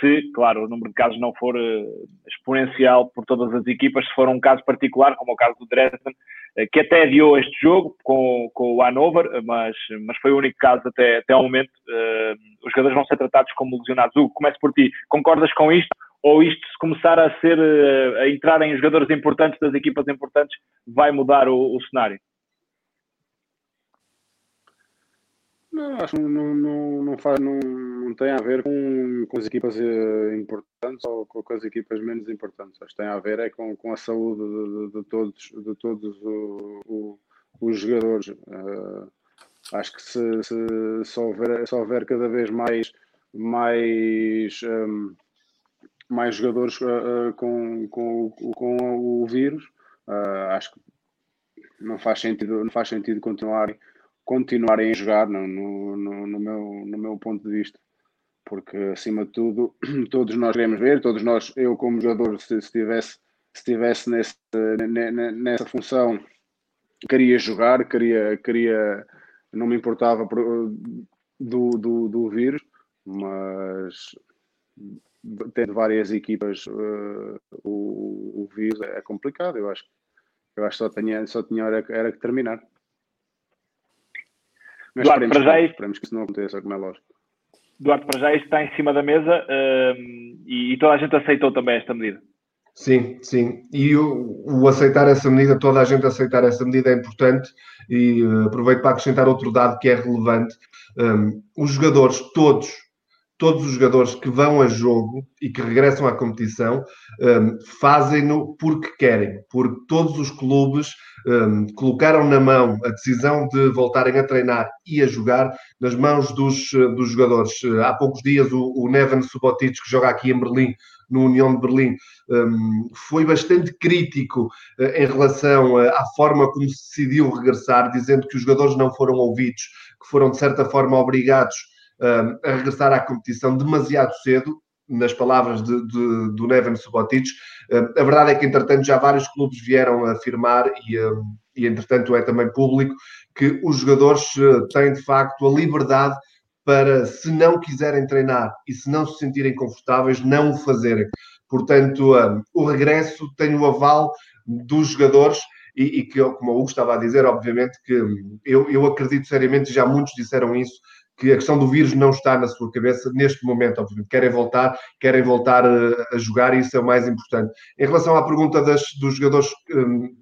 se, claro, o número de casos não for eh, exponencial por todas as equipas, se for um caso particular, como o caso do Dresden, eh, que até adiou este jogo com, com o Hannover, mas, mas foi o único caso até, até ao momento. os jogadores vão ser tratados como lesionados. Hugo, começo por ti. Concordas com isto ou isto se começar a ser a entrar em jogadores importantes das equipas importantes vai mudar o, o cenário? Não, acho que não, não, não, faz, não tem a ver com, com as equipas uh, importantes ou com, com, as equipas menos importantes. Acho que tem a ver é com, com a saúde de, de, todos, de todos o, o, os jogadores. Uh, acho que se, se, se, houver, se houver cada vez mais, mais, um, mais jogadores uh, com, com, com o vírus, acho que não faz sentido, não faz sentido continuarem continuarem a jogar no, no, no, meu, no meu ponto de vista. Porque, acima de tudo, todos nós queremos ver, todos nós, eu como jogador, se estivesse se estivesse nesse, nessa função, queria jogar, queria, queria não me importava do, do, do vírus, mas tendo várias equipas uh, o, o vírus é complicado, eu acho. Eu acho que só tinha, só tinha era, era que terminar. Mas Duarte, esperemos, para já isto... esperemos que isso não aconteça, como é lógico. Duarte, para já isto está em cima da mesa uh, e, e, toda a gente aceitou também esta medida. Sim, sim. E o, o, aceitar essa medida, toda a gente aceitar essa medida é importante e uh, aproveito para acrescentar outro dado que é relevante. Um, os jogadores, todos, todos os jogadores que vão a jogo e que regressam à competição um, fazem-no porque querem, porque todos os clubes um, colocaram na mão a decisão de voltarem a treinar e a jogar nas mãos dos, dos jogadores. Há poucos dias o, o Neven Subotic, que joga aqui em Berlim, no União de Berlim, um, foi bastante crítico uh, em relação à forma como se decidiu regressar, dizendo que os jogadores não foram ouvidos, que foram de certa forma obrigados a regressar à competição demasiado cedo, nas palavras de, de, do Neven Subotic. a verdade é que, entretanto, já vários clubes vieram afirmar, e, e entretanto é também público, que os jogadores eh, têm de facto a liberdade para, se não quiserem treinar e se não se sentirem confortáveis, não o fazerem. Portanto, o regresso tem o aval dos jogadores e, e, que, como o Hugo estava a dizer, obviamente que eu, eu acredito seriamente, já muitos disseram isso, que a questão do vírus não está na sua cabeça neste momento, obviamente. Querem voltar, querem voltar a, a jogar e isso é o mais importante. Em relação à pergunta das, dos jogadores um,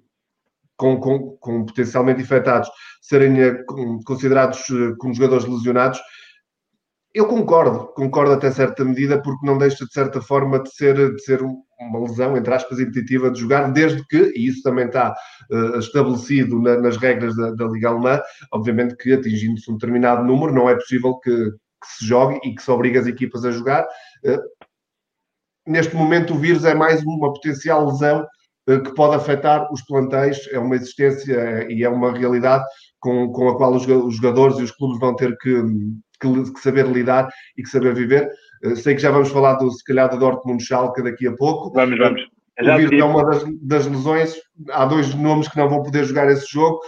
com, com, com, potencialmente infectados serem uh, considerados uh, como jogadores lesionados, eu concordo, concordo até certa medida, porque não deixa de certa forma de ser, de ser uma lesão, entre aspas, impeditiva de jogar, desde que, e isso também está uh, estabelecido na, nas regras da, da, Liga Alemã, obviamente que atingindo-se um determinado número, não é possível que, que, se jogue e que se obrigue as equipas a jogar. Uh, neste momento, o vírus é mais uma potencial lesão uh, que pode afetar os plantéis, é uma existência e é uma realidade com, com a qual os, os jogadores e os clubes vão ter que que, que saber lidar e que saber viver. Sei que já vamos falar do, se calhar, do Dortmund Schalke daqui a pouco. Vamos, vamos. Já o vírus é uma das, das, lesões. Há dois nomes que não vão poder jogar esse jogo.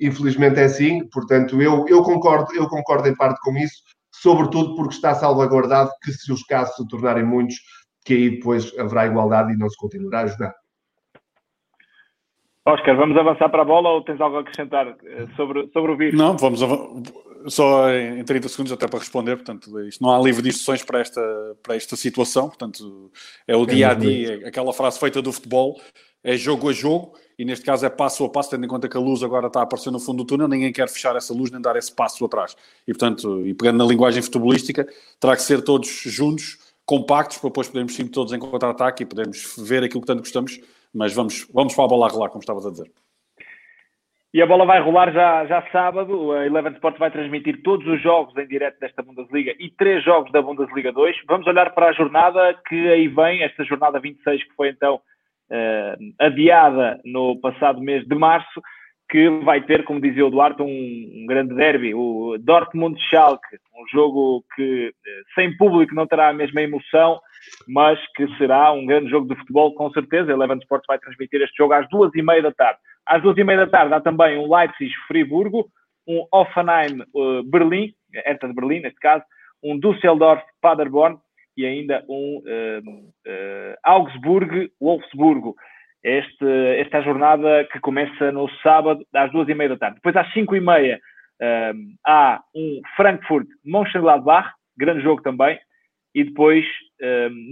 Infelizmente é assim. Portanto, eu, eu, concordo, eu concordo em parte com isso, sobretudo porque está salvaguardado que se os casos se tornarem muitos, que aí depois haverá igualdade e não se continuará a jogar. Oscar, vamos avançar para a bola ou tens algo a acrescentar eh, sobre, sobre o vírus? Não, vamos só em 30 segundos até para responder, portanto, isto não há livre de instruções para esta, para esta situação, portanto, é o dia a dia, aquela frase feita do futebol, é jogo a jogo, e neste caso é passo a passo, tendo em conta que a luz agora está a aparecer no fundo do túnel, ninguém quer fechar essa luz nem dar esse passo atrás. E portanto, e pegando na linguagem futebolística, terá que ser todos juntos, compactos, para depois podermos sim todos em contra-ataque e podermos ver aquilo que tanto gostamos mas vamos, vamos para a bola rolar, como estavas a dizer. E a bola vai rolar já, já sábado. A Eleven Sport vai transmitir todos os jogos em direto desta Bundesliga e três jogos da Bundesliga 2. Vamos olhar para a jornada que aí vem, esta jornada 26, que foi então uh, adiada no passado mês de março, que vai ter, como dizia o Duarte, um, um grande derby, o Dortmund-Schalke, um jogo que eh, sem público não terá a mesma emoção, mas que será um grande jogo de futebol, com certeza. A Eleven Sports vai transmitir este jogo às duas e meia da tarde. Às duas e meia da tarde há também um Leipzig-Friburgo, um Offenheim-Berlim, Hertha de Berlim, neste caso, um Düsseldorf-Paderborn e ainda um uh, uh, Augsburg-Wolfsburgo este, esta jornada que começa no sábado às duas e meia da tarde. Depois às cinco e meia um, há um Frankfurt-Mönchengladbach, grande jogo também. e depois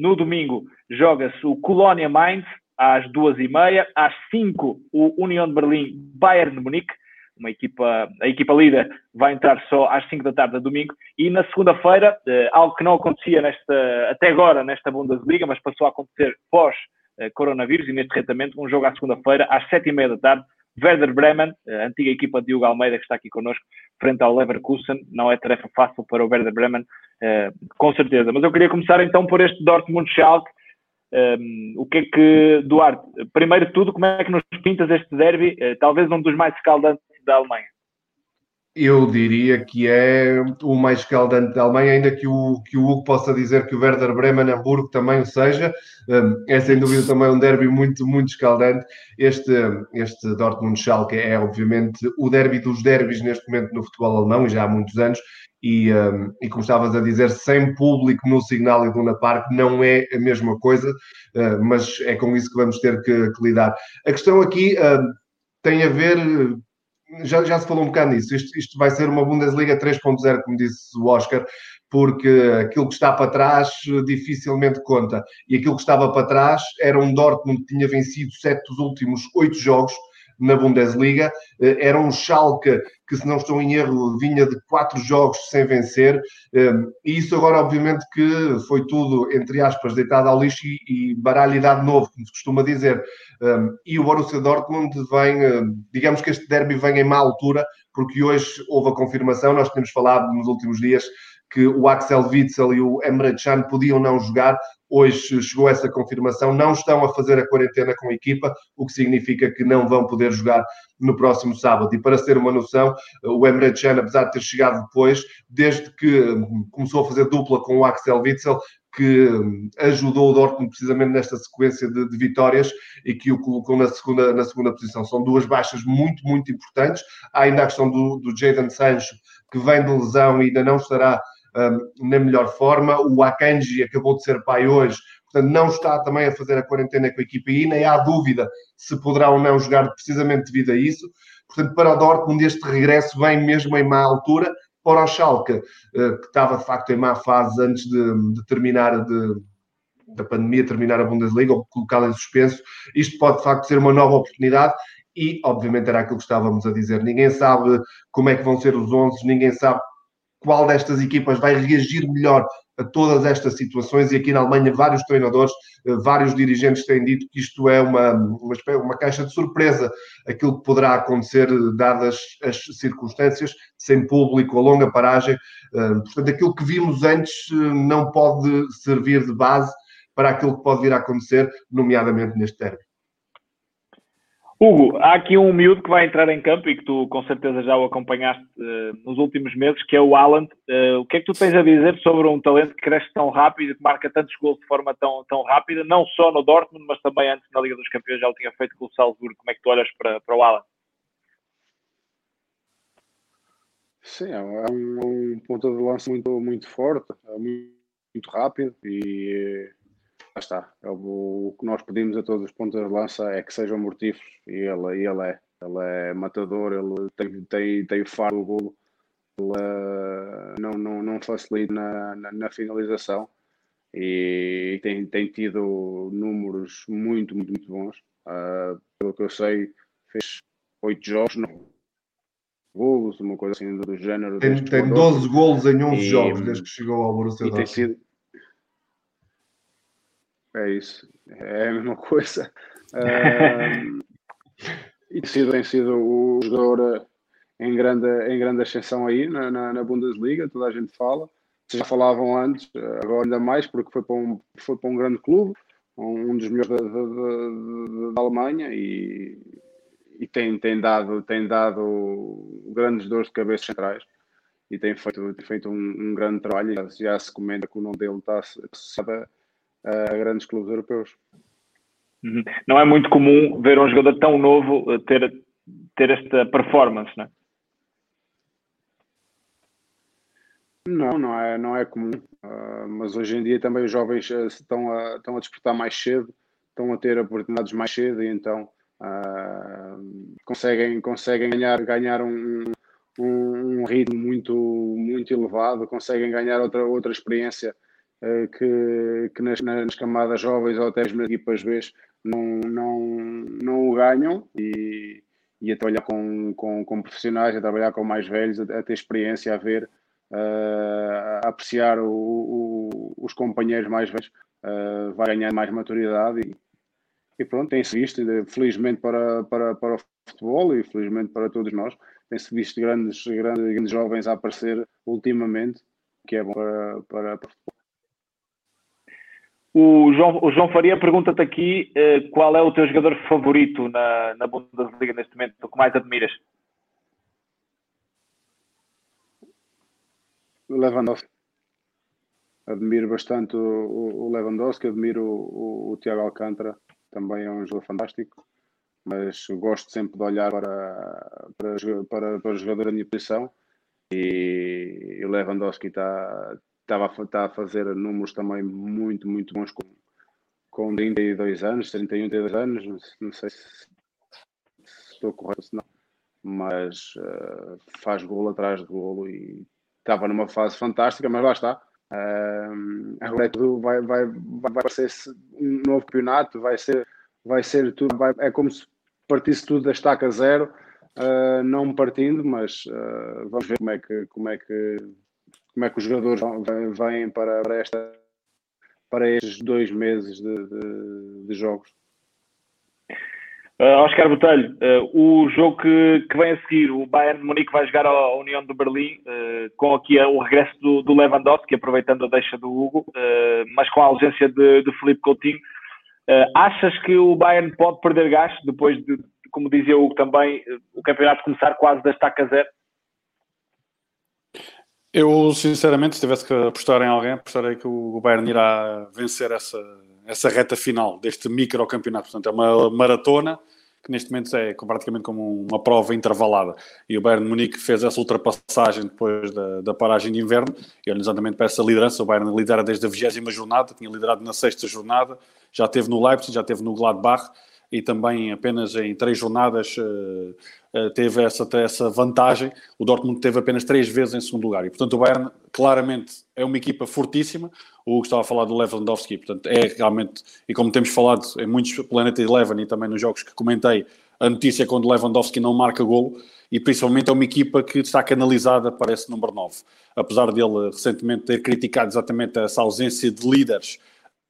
no domingo joga-se o Colónia Mainz às duas e meia, às cinco o União de Berlim Bayern de Munique, uma equipa, a equipa líder vai entrar só às 5 da tarde, domingo, e na segunda-feira, uh, algo que não acontecia nesta, até agora nesta Bundesliga, mas passou a acontecer pós-coronavírus uh, e neste retamento, um jogo à segunda-feira, às 7 e meia da tarde, Werder Bremen, a antiga equipa de Hugo Almeida que está aqui connosco, frente ao Leverkusen, não é tarefa fácil para o Werder Bremen, com certeza. Mas eu queria começar então por este Dortmund-Schalke, um, o que é que, Duarte, primeiro de tudo, como é que nos pintas este derby, uh, talvez um dos mais escaldantes da Alemanha? Eu diria que é o mais escaldante da Alemanha, ainda que o, que o Hugo possa dizer que o Werder Bremen-Hamburgo também o seja. Hum, é sem dúvida também um derby muito, muito escaldante. Este, este Dortmund-Schalke é, obviamente, o derby dos derbys neste momento no futebol alemão, e já há muitos anos. E, um, e, como estavas a dizer, sem público no Signal e Luna Park não é a mesma coisa, uh, mas é com isso que vamos ter que, que lidar. A questão aqui tem a ver já, já se falou um bocado nisso. Isto, isto vai ser uma Bundesliga 3.0, como disse o Oscar, porque aquilo que está para trás dificilmente conta. E aquilo que estava para trás era um Dortmund que tinha vencido sete dos últimos oito jogos na Bundesliga. Eh, era um Schalke que, se não estou em erro, vinha de quatro jogos sem vencer. Eh, e isso agora, obviamente, que foi tudo, entre aspas, deitado ao lixo e, baralho dado novo, como se costuma dizer. Eh, e o Borussia Dortmund vem, digamos que este derby vem em má altura, porque hoje houve a confirmação, nós tínhamos falado nos últimos dias que o Axel Witzel e o Emre Can podiam não jogar, Hoje chegou essa confirmação, não estão a fazer a quarentena com a equipa, o que significa que não vão poder jogar no próximo sábado. E para ser uma noção, o Emre Can, apesar de ter chegado depois, desde que hum, começou a fazer dupla com o Axel Witzel, que hum, ajudou o Dortmund precisamente nesta sequência de, de, vitórias e que o colocou na segunda, na segunda posição. São duas baixas muito, muito importantes. Há ainda a questão do, do Jadon Sancho, que vem de lesão e ainda não estará um, na melhor forma. O Akanji acabou de ser pai hoje, portanto, não está também a fazer a quarentena com a equipa e nem há dúvida se poderá ou não jogar precisamente devido a isso. Portanto, para o Dortmund, este regresso vem mesmo em má altura. Para o Schalke, uh, que estava de facto em má fase antes de, de terminar de, da pandemia, terminar a Bundesliga ou colocá-la em suspenso, isto pode de facto ser uma nova oportunidade e, obviamente, era aquilo que estávamos a dizer. Ninguém sabe como é que vão ser os 11, ninguém sabe qual destas equipas vai reagir melhor a todas estas situações e aqui na Alemanha vários treinadores, eh, vários dirigentes têm dito que isto é uma, uma, uma caixa de surpresa, aquilo que poderá acontecer dadas as circunstâncias, sem público, a longa paragem. Eh, portanto, aquilo que vimos antes eh, não pode servir de base para aquilo que pode vir a acontecer, nomeadamente neste término. Hugo, há aqui um miúdo que vai entrar em campo e que tu com certeza já o acompanhaste uh, nos últimos meses, que é o Alan. Uh, o que é que tu tens a dizer sobre um talento que cresce tão rápido que marca tantos gols de forma tão, tão rápida, não só no Dortmund, mas também antes na Liga dos Campeões já o tinha feito com o Salzburgo. Como é que tu olhas para, para o Alan? Sim, é um, um ponto de lança muito, muito forte, é muito rápido e Lá está. É o, que nós pedimos a todos os pontos de lança é que sejam mortíferos e ele, ele é. Ele é matador, ele tem, tem, tem o faro do golo, ele uh, não, não, não facilita na, na, na, finalização e tem, tem tido números muito, muito, muito bons. Uh, pelo que eu sei, fez oito jogos, não golos, uma coisa assim do género. Tem, tem 12 golos em 11 e, jogos desde que chegou ao Borussia Dortmund. É isso, é a mesma coisa. Uh, e tem sido, tem sido o jogador eh, em grande, em grande ascensão aí na, na, na, Bundesliga, toda a gente fala. Já falavam antes, eh, agora ainda mais, porque foi para um, foi para um grande clube, um dos melhores da, da, da Alemanha e, e tem, tem, dado, tem dado grandes dores de cabeça centrais e tem feito, tem feito um, um grande trabalho. Já, já, se comenta que o nome dele está associado a grandes clubes europeus. Uhum. Não é muito comum ver um jogador tão novo eh, ter, ter esta performance, não é? Não, não é, não é comum. Uh, mas hoje em dia também os jovens uh, estão, a, estão a despertar mais cedo, estão a ter oportunidades mais cedo e então uh, conseguem, conseguem ganhar, ganhar um, um, um, ritmo muito, muito elevado, conseguem ganhar outra, outra experiência que, que nas, nas, camadas jovens ou até nas equipas B não, não, não o ganham e, e a trabalhar com, com, com profissionais, a trabalhar com mais velhos, a, a ter experiência, a ver, uh, a apreciar o, o, os companheiros mais velhos, uh, vai ganhando mais maturidade e, e pronto, tem-se visto, felizmente para, para, para o futebol e felizmente para todos nós, tem-se visto grandes, grandes, grandes jovens a aparecer ultimamente, que é bom para, para, para o futebol. O João, o João Faria pergunta-te aqui uh, qual é o teu jogador favorito na, na Bundesliga neste momento, o que mais admiras? Lewandowski. Admiro bastante o, o Lewandowski, admiro o, o, Tiago Alcântara, também é um jogador fantástico, mas gosto sempre de olhar para, para, para, para o jogador da minha posição e o Lewandowski está, estava a, está a fazer números também muito, muito bons com, com 32 anos, 31, 32 anos, não sei se, se estou correto se não, mas uh, faz golo atrás de golo e estava numa fase fantástica, mas lá está. Uh, agora é tudo vai, vai, vai, vai ser um novo campeonato, vai ser, vai ser tudo, vai, é como se partisse tudo da estaca zero, uh, não partindo, mas vamos ver como é que, como é que como é que os jogadores vêm para, para, esta, para estes dois meses de, de, de jogos? Uh, Oscar Botelho, uh, o jogo que, que, vem a seguir, o Bayern de Munique vai jogar a União de Berlim, uh, com aqui o regresso do, do, Lewandowski, aproveitando a deixa do Hugo, mas com a ausência de, de Felipe Coutinho. achas que o Bayern pode perder gás depois de, como dizia o Hugo também, o campeonato começar quase da estaca zero? Eu, sinceramente, se tivesse que apostar em alguém, apostarei que o Bayern irá vencer essa, essa reta final deste microcampeonato. Portanto, é uma maratona que neste momento é praticamente como uma prova intervalada. E o Bayern de Munique fez essa ultrapassagem depois da, da paragem de inverno, e olha exatamente para essa liderança. O Bayern lidera desde a 20 jornada, tinha liderado na sexta jornada, já teve no Leipzig, já teve no Gladbach, e também apenas em três jornadas uh, uh, teve essa, essa vantagem. O Dortmund teve apenas três vezes em segundo lugar. E, portanto, o Bayern claramente é uma equipa fortíssima. O Hugo estava a falar do Lewandowski, portanto, é realmente, e como temos falado em muitos Planet Eleven e também nos jogos que comentei, a notícia é quando Lewandowski não marca golo, e principalmente é uma equipa que está canalizada para esse número 9. Apesar dele recentemente ter criticado exatamente essa ausência de líderes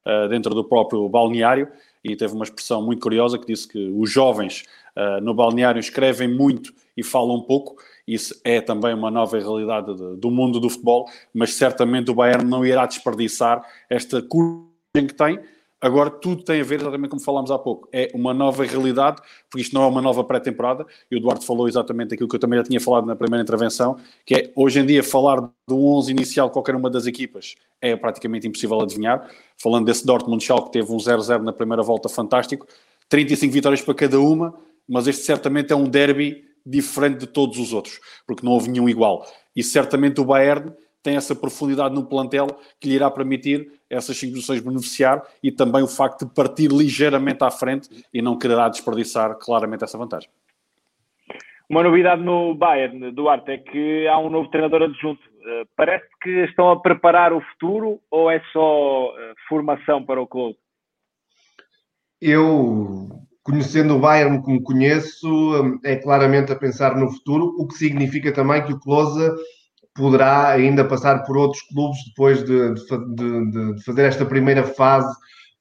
uh, dentro do próprio balneário, e teve uma expressão muito curiosa que disse que os jovens uh, no balneário escrevem muito e falam pouco. Isso é também uma nova realidade de, do mundo do futebol, mas certamente o Bayern não irá desperdiçar esta curva que tem Agora, tudo tem a ver, exatamente como falámos há pouco, é uma nova realidade, porque isto não é uma nova pré-temporada, e o Eduardo falou exatamente aquilo que eu também já tinha falado na primeira intervenção, que é, hoje em dia, falar do 11 inicial de qualquer uma das equipas é praticamente impossível adivinhar. Falando desse Dortmund Schalke, que teve um 0-0 na primeira volta fantástico, 35 vitórias para cada uma, mas este certamente é um derby diferente de todos os outros, porque não houve nenhum igual. E certamente o Bayern tem essa profundidade no plantel que lhe irá permitir essas instituições beneficiar e também o facto de partir ligeiramente à frente e não quererá desperdiçar claramente essa vantagem. Uma novidade no Bayern, Duarte, é que há um novo treinador adjunto. Uh, parece que estão a preparar o futuro ou é só uh, formação para o clube? Eu, conhecendo o Bayern como conheço, é claramente a pensar no futuro, o que significa também que o Close poderá ainda passar por outros clubes depois de, de, de fazer esta primeira fase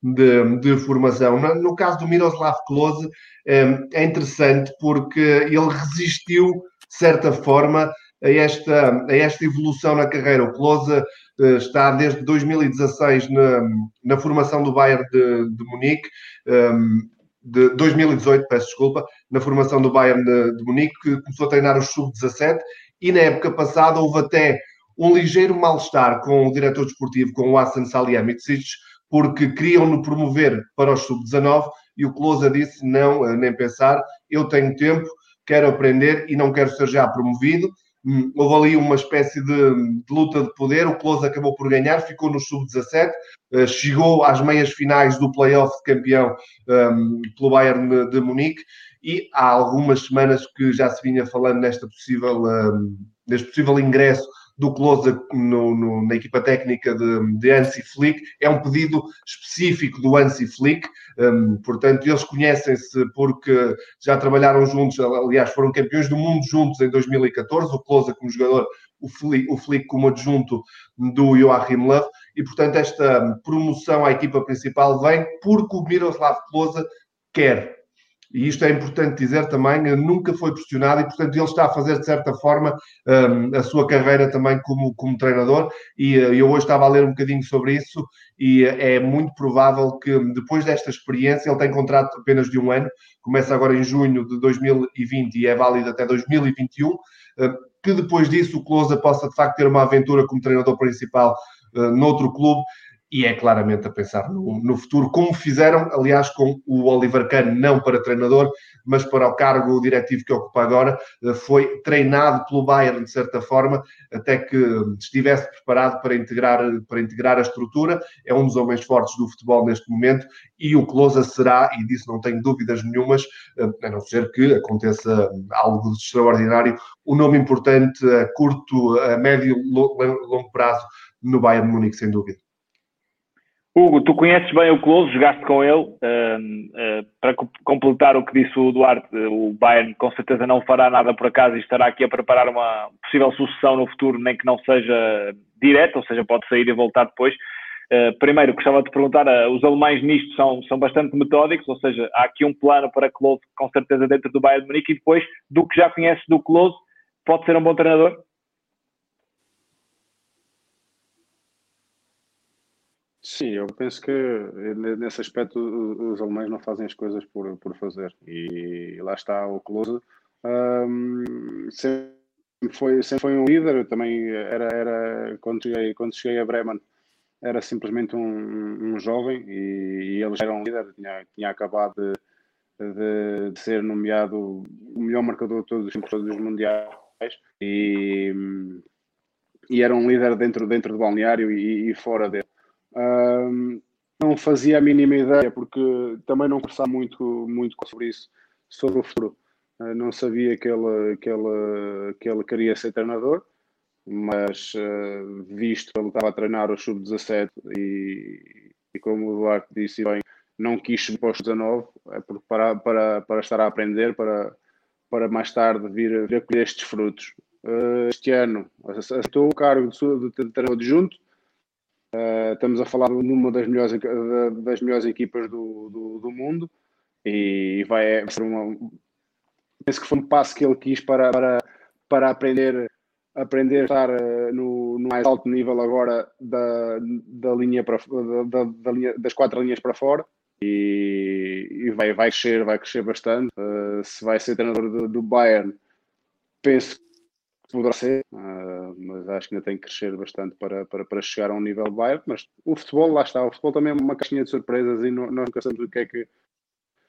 de, de, formação. No caso do Miroslav Klose, eh, é interessante porque ele resistiu, de certa forma, a esta, a esta evolução na carreira. O Klose eh, está desde 2016 na, na formação do Bayern de, de Munique, eh, de 2018, peço desculpa, na formação do Bayern de, de Munique, que começou a treinar os sub-17 e na época passada houve até um ligeiro mal-estar com o diretor desportivo, com o Hassan Salihamidzic, porque queriam-no promover para os sub-19 e o Closa disse, não, nem pensar, eu tenho tempo, quero aprender e não quero ser já promovido. Hum, houve ali uma espécie de, de luta de poder, o Close acabou por ganhar, ficou no sub-17, eh, chegou às meias finais do play-off de campeão um, pelo Bayern de Munique e há algumas semanas que já se vinha falando nesta possível, um, neste possível ingresso do Close no, no, na equipa técnica de, de Hansi Flick, é um pedido específico do Hansi Flick, um, portanto, eles conhecem-se porque já trabalharam juntos, aliás, foram campeões do mundo juntos em 2014, o Close como jogador, o Flick, o Flick como adjunto do Joachim Löw, e portanto esta promoção à equipa principal vem porque o Miroslav Klose quer e isto é importante dizer também, nunca foi pressionado e, portanto, ele está a fazer, de certa forma, hum, a sua carreira também como, como treinador. E eh, eu hoje estava a ler um bocadinho sobre isso e eh, é muito provável que, depois desta experiência, ele tem contrato apenas de um ano, começa agora em junho de 2020 e é válido até 2021, hum, que depois disso o Closa possa, de facto, ter uma aventura como treinador principal noutro clube e é claramente a pensar no, no, futuro, como fizeram, aliás, com o Oliver Kahn, não para treinador, mas para o cargo diretivo que ocupa agora, eh, foi treinado pelo Bayern, de certa forma, até que estivesse preparado para integrar, para integrar a estrutura. É um dos homens fortes do futebol neste momento e o Closa será, e disso não tenho dúvidas nenhumas, eh, a não ser que aconteça algo extraordinário, um nome importante a curto, a médio, longo prazo no Bayern Munique, sem dúvida. Hugo, tu conheces bem o Close, jogaste com ele. Uh, uh, para completar o que disse o Duarte, o Bayern com certeza não fará nada por acaso e estará aqui a preparar uma possível sucessão no futuro, nem que não seja direta, ou seja, pode sair e voltar depois. Uh, primeiro, gostava de perguntar, os alemães nisto são, são bastante metódicos, ou seja, há aqui um plano para Close com certeza dentro do Bayern de Munique e depois, do que já conheces do Close, pode ser um bom treinador? Sim, eu penso que nesse aspecto os alemães não fazem as coisas por, por fazer. E lá está o Close. Um, sempre, foi, sempre foi um líder, eu também era, era quando, cheguei, quando cheguei a Bremen, era simplesmente um, um jovem e, e ele já era um líder, tinha, tinha acabado de, de, de ser nomeado o melhor marcador de todos, todos os mundiais e, e era um líder dentro, dentro do balneário e, e fora dele não fazia a mínima ideia, porque também não conversava muito, muito sobre isso, sobre o futuro. Uh, não sabia que ele, que, ele, que ele queria ser treinador, mas uh, visto que ele estava a treinar o Sub-17 e, e, como o Duarte disse bem, não quis subir para os 19 é para, para, para estar a aprender, para, para mais tarde vir, vir a colher estes frutos. Uh, este ano aceitou o cargo de, de treinador adjunto, Uh, estamos a falar de uma das melhores, das melhores equipas do, do, do mundo e vai ser uma. Penso que foi um passo que ele quis para, para, para aprender, aprender a estar uh, no, no mais alto nível agora da, da linha para, da, da linha, das quatro linhas para fora e, e vai, vai, crescer, vai crescer bastante. Uh, se vai ser treinador do, do Bayern, penso poderá ser, uh, mas acho que ainda tem que crescer bastante para, para, para chegar a um nível Bayern. Mas o futebol, lá está, o futebol também é uma caixinha de surpresas e nós nunca sabemos o que é que,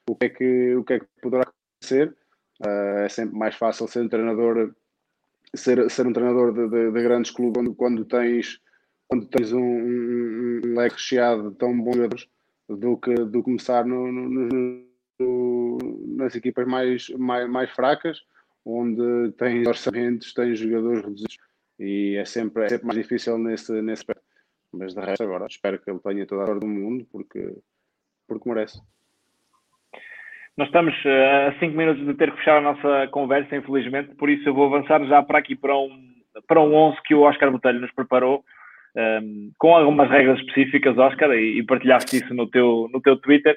o que, é que, o que, é que poderá acontecer. Uh, é sempre mais fácil ser um treinador, ser, ser um treinador de, de, de grandes clubes quando, quando tens, quando tens um, um, um leque recheado de tão bons jogadores do que do começar no, no, no, nas equipas mais, mais, mais fracas onde tens orçamentos, tens jogadores reduzidos e é sempre, é sempre mais difícil nesse, nesse aspecto. Mas de resto, agora espero que ele tenha toda a hora do mundo porque, porque merece. Nós estamos uh, a 5 minutos de ter que fechar a nossa conversa, infelizmente, por isso eu vou avançar já para aqui para um, para um 11 que o Oscar Botelho nos preparou, um, ehm, com algumas regras específicas, Oscar, e, e partilhaste isso no teu, no teu Twitter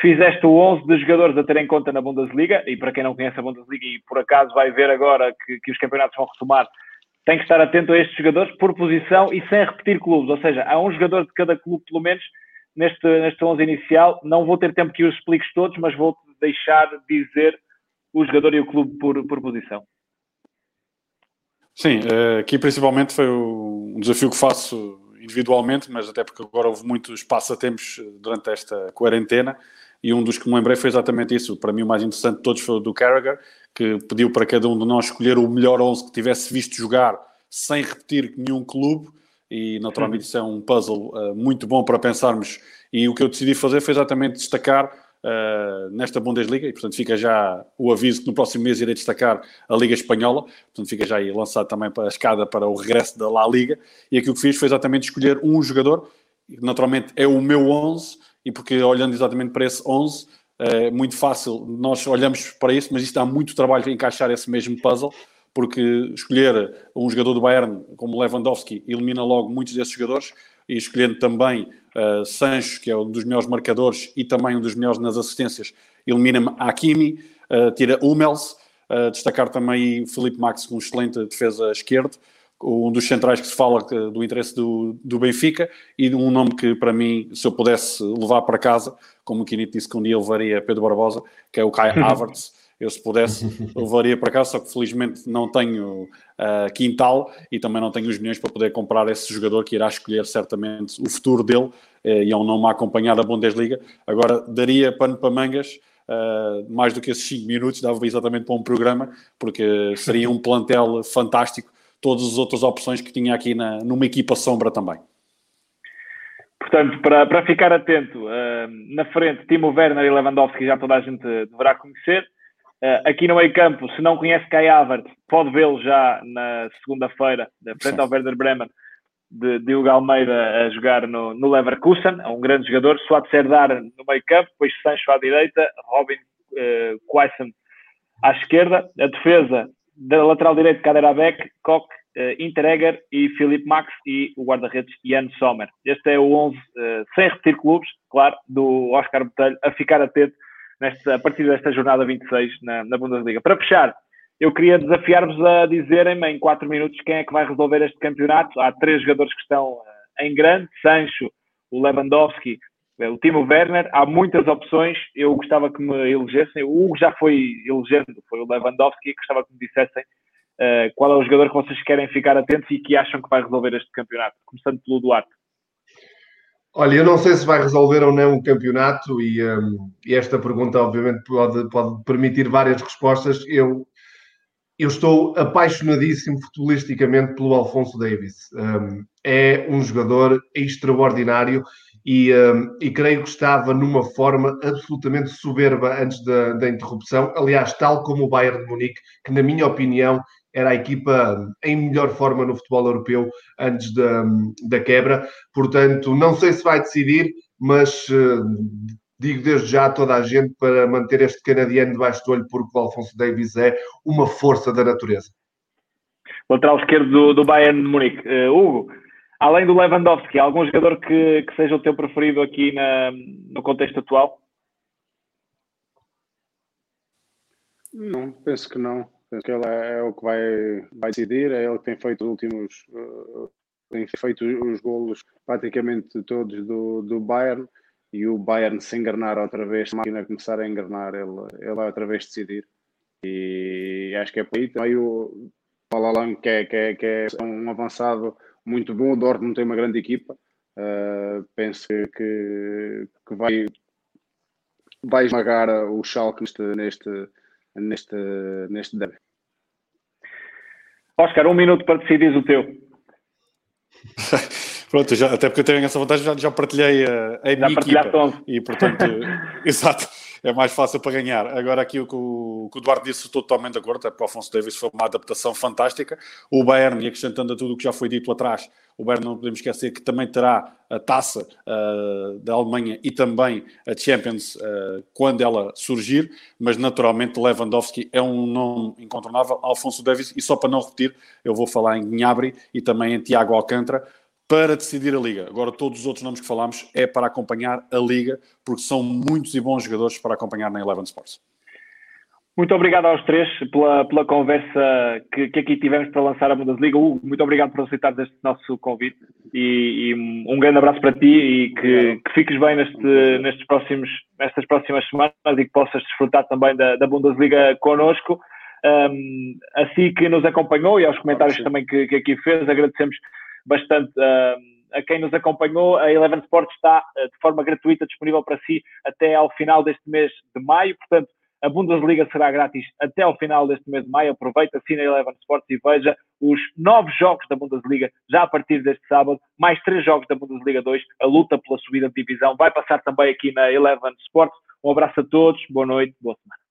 fizeste o 11 de jogadores a ter em conta na Bundesliga, e para quem não conhece a Bundesliga e por acaso vai ver agora que, que os campeonatos vão retomar, tem que estar atento a estes jogadores por posição e sem repetir clubes, ou seja, há um jogador de cada clube, pelo menos, neste, neste 11 inicial. Não vou ter tempo que os expliques todos, mas vou deixar dizer o jogador e o clube por, por posição. Sim, eh, aqui principalmente foi um desafio que faço individualmente, mas até porque agora houve muitos passatempos durante esta quarentena e um dos que me lembrei foi exatamente isso. Para mim, o mais interessante de todos foi o do Carragher, que pediu para cada um de nós escolher o melhor 11 que tivesse visto jogar sem repetir nenhum clube. E naturalmente isso é um puzzle uh, muito bom para pensarmos. E o que eu decidi fazer foi exatamente destacar uh, nesta Bundesliga e, portanto, fica já o aviso que no próximo mês irei destacar a Liga Espanhola, portanto, fica já aí lançado também para a escada para o regresso da La Liga. E aquilo que fiz foi exatamente escolher um jogador, naturalmente é o meu 11, e porque olhando exatamente para esse 11, é muito fácil, nós olhamos para isso, mas isto dá muito trabalho de encaixar esse mesmo puzzle, porque escolher um jogador do Bayern como Lewandowski elimina logo muitos desses jogadores, e escolhendo também uh, Sancho, que é um dos melhores marcadores e também um dos melhores nas assistências, elimina-me Hakimi, uh, tira Hummels, uh, destacar também Felipe Max com um excelente defesa esquerda, um dos centrais que se fala do interesse do, do Benfica e um nome que para mim, se eu pudesse levar para casa, como o Quinito disse que um dia levaria Pedro Barbosa, que é o Kai Havertz, eu, se pudesse, levaria para cá, só que felizmente não tenho uh, quintal e também não tenho os milhões para poder comprar esse jogador que irá escolher certamente o futuro dele uh, e é um nome a acompanhar a Bundesliga. Agora, daria pano para mangas. Uh, mais do que esses 5 minutos, dava exatamente para um programa, porque seria um plantel fantástico, todas as outras opções que tinha aqui na, numa equipa sombra também. Portanto, para, para ficar atento, uh, na frente, Timo Werner e Lewandowski já toda a gente deverá conhecer. Uh, aqui no meio campo, se não conhece Kai Havertz, pode vê-lo já na segunda-feira, frente ao Werder Bremen, de Diogo Almeida a jogar no, no Leverkusen, é um grande jogador, Suat Serdar no meio campo, depois Sancho à direita, Robin uh, à esquerda, a defesa da lateral direito, Kader Abek, Koch, uh, Interegger e Felipe Max e o guarda-redes Jan Sommer. Este é o 11, uh, sem repetir clubes, claro, do Oscar Botelho, a ficar atento nesta, a partir desta jornada 26 na, na Bundesliga. Para fechar, eu queria desafiar-vos a dizerem-me em 4 minutos quem é que vai resolver este campeonato. Há três jogadores que estão uh, em grande: Sancho, o Lewandowski, eh, o Timo Werner. Há muitas opções. Eu gostava que me elegessem. O Hugo já foi elegendo, foi o Lewandowski. Gostava que me dissessem uh, qual é o jogador que vocês querem ficar atentos e que acham que vai resolver este campeonato. Começando pelo Duarte. Olha, eu não sei se vai resolver ou não o campeonato e, um, e, esta pergunta, obviamente, pode, pode permitir várias respostas. Eu, eu estou apaixonadíssimo futbolisticamente pelo Alfonso Davis. Um, é um jogador extraordinário e, um, e, creio que estava numa forma absolutamente soberba antes da, da interrupção. Aliás, tal como o Bayern de Munique, que, na minha opinião, era a equipa em melhor forma no futebol europeu antes da, da quebra. Portanto, não sei se vai decidir, mas uh, digo desde já a toda a gente para manter este canadiano debaixo do olho, porque o Alfonso Davis é uma força da natureza. Lateral esquerdo do, do Bayern de Munique. Uh, Hugo, além do Lewandowski, algum jogador que, que seja o teu preferido aqui na, no contexto atual? Não, penso que não. Penso que ele é, é, o que vai, vai decidir, é ele que tem feito os últimos, uh, tem feito os golos praticamente todos do, do Bayern e o Bayern se enganar outra vez, a máquina começar a enganar, ele, ele vai outra vez decidir. E acho que é por aí também o Palalang, que é, que, é, que é um avançado muito bom, o Dortmund tem uma grande equipa, uh, penso que, que vai, vai esmagar o Schalke neste, neste neste, neste derby. Oscar, um minuto para decidir o teu. Pronto, já, até porque eu tenho essa vantagem, já, já partilhei a, a minha equipa. E portanto, exato é mais fácil para ganhar. Agora, aqui o que o, o Eduardo disse, estou totalmente de acordo, é para o Afonso Davis foi uma adaptação fantástica. O Bayern, e acrescentando a tudo o que já foi dito atrás, o Bayern não podemos esquecer que também terá a taça uh, da Alemanha e também a Champions uh, quando ela surgir, mas naturalmente Lewandowski é um nome incontornável, Alfonso Davis, e só para não repetir, eu vou falar em Gnabry e também em Tiago Alcântara, para decidir a Liga. Agora, todos os outros nomes que falámos é para acompanhar a Liga, porque são muitos e bons jogadores para acompanhar na Eleven Sports. Muito obrigado aos três pela, pela conversa que, que aqui tivemos para lançar a Bundesliga. Hugo, muito obrigado por aceitar este nosso convite e, e, um grande abraço para ti e que, que fiques bem neste, nestes próximos, nestas próximas semanas e que possas desfrutar também da, da Bundesliga connosco. Um, assim que nos acompanhou e aos comentários também que, que aqui fez, agradecemos bastante uh, a quem nos acompanhou. A Eleven Sports está uh, de forma gratuita disponível para si até ao final deste mês de maio. Portanto, a Bundesliga será grátis até ao final deste mês de maio. Aproveita, assina a Eleven Sports e veja os nove jogos da Bundesliga já a partir deste sábado. Mais três jogos da Bundesliga 2. A luta pela subida de divisão vai passar também aqui na Eleven Sports. Um abraço a todos, boa noite, boa semana.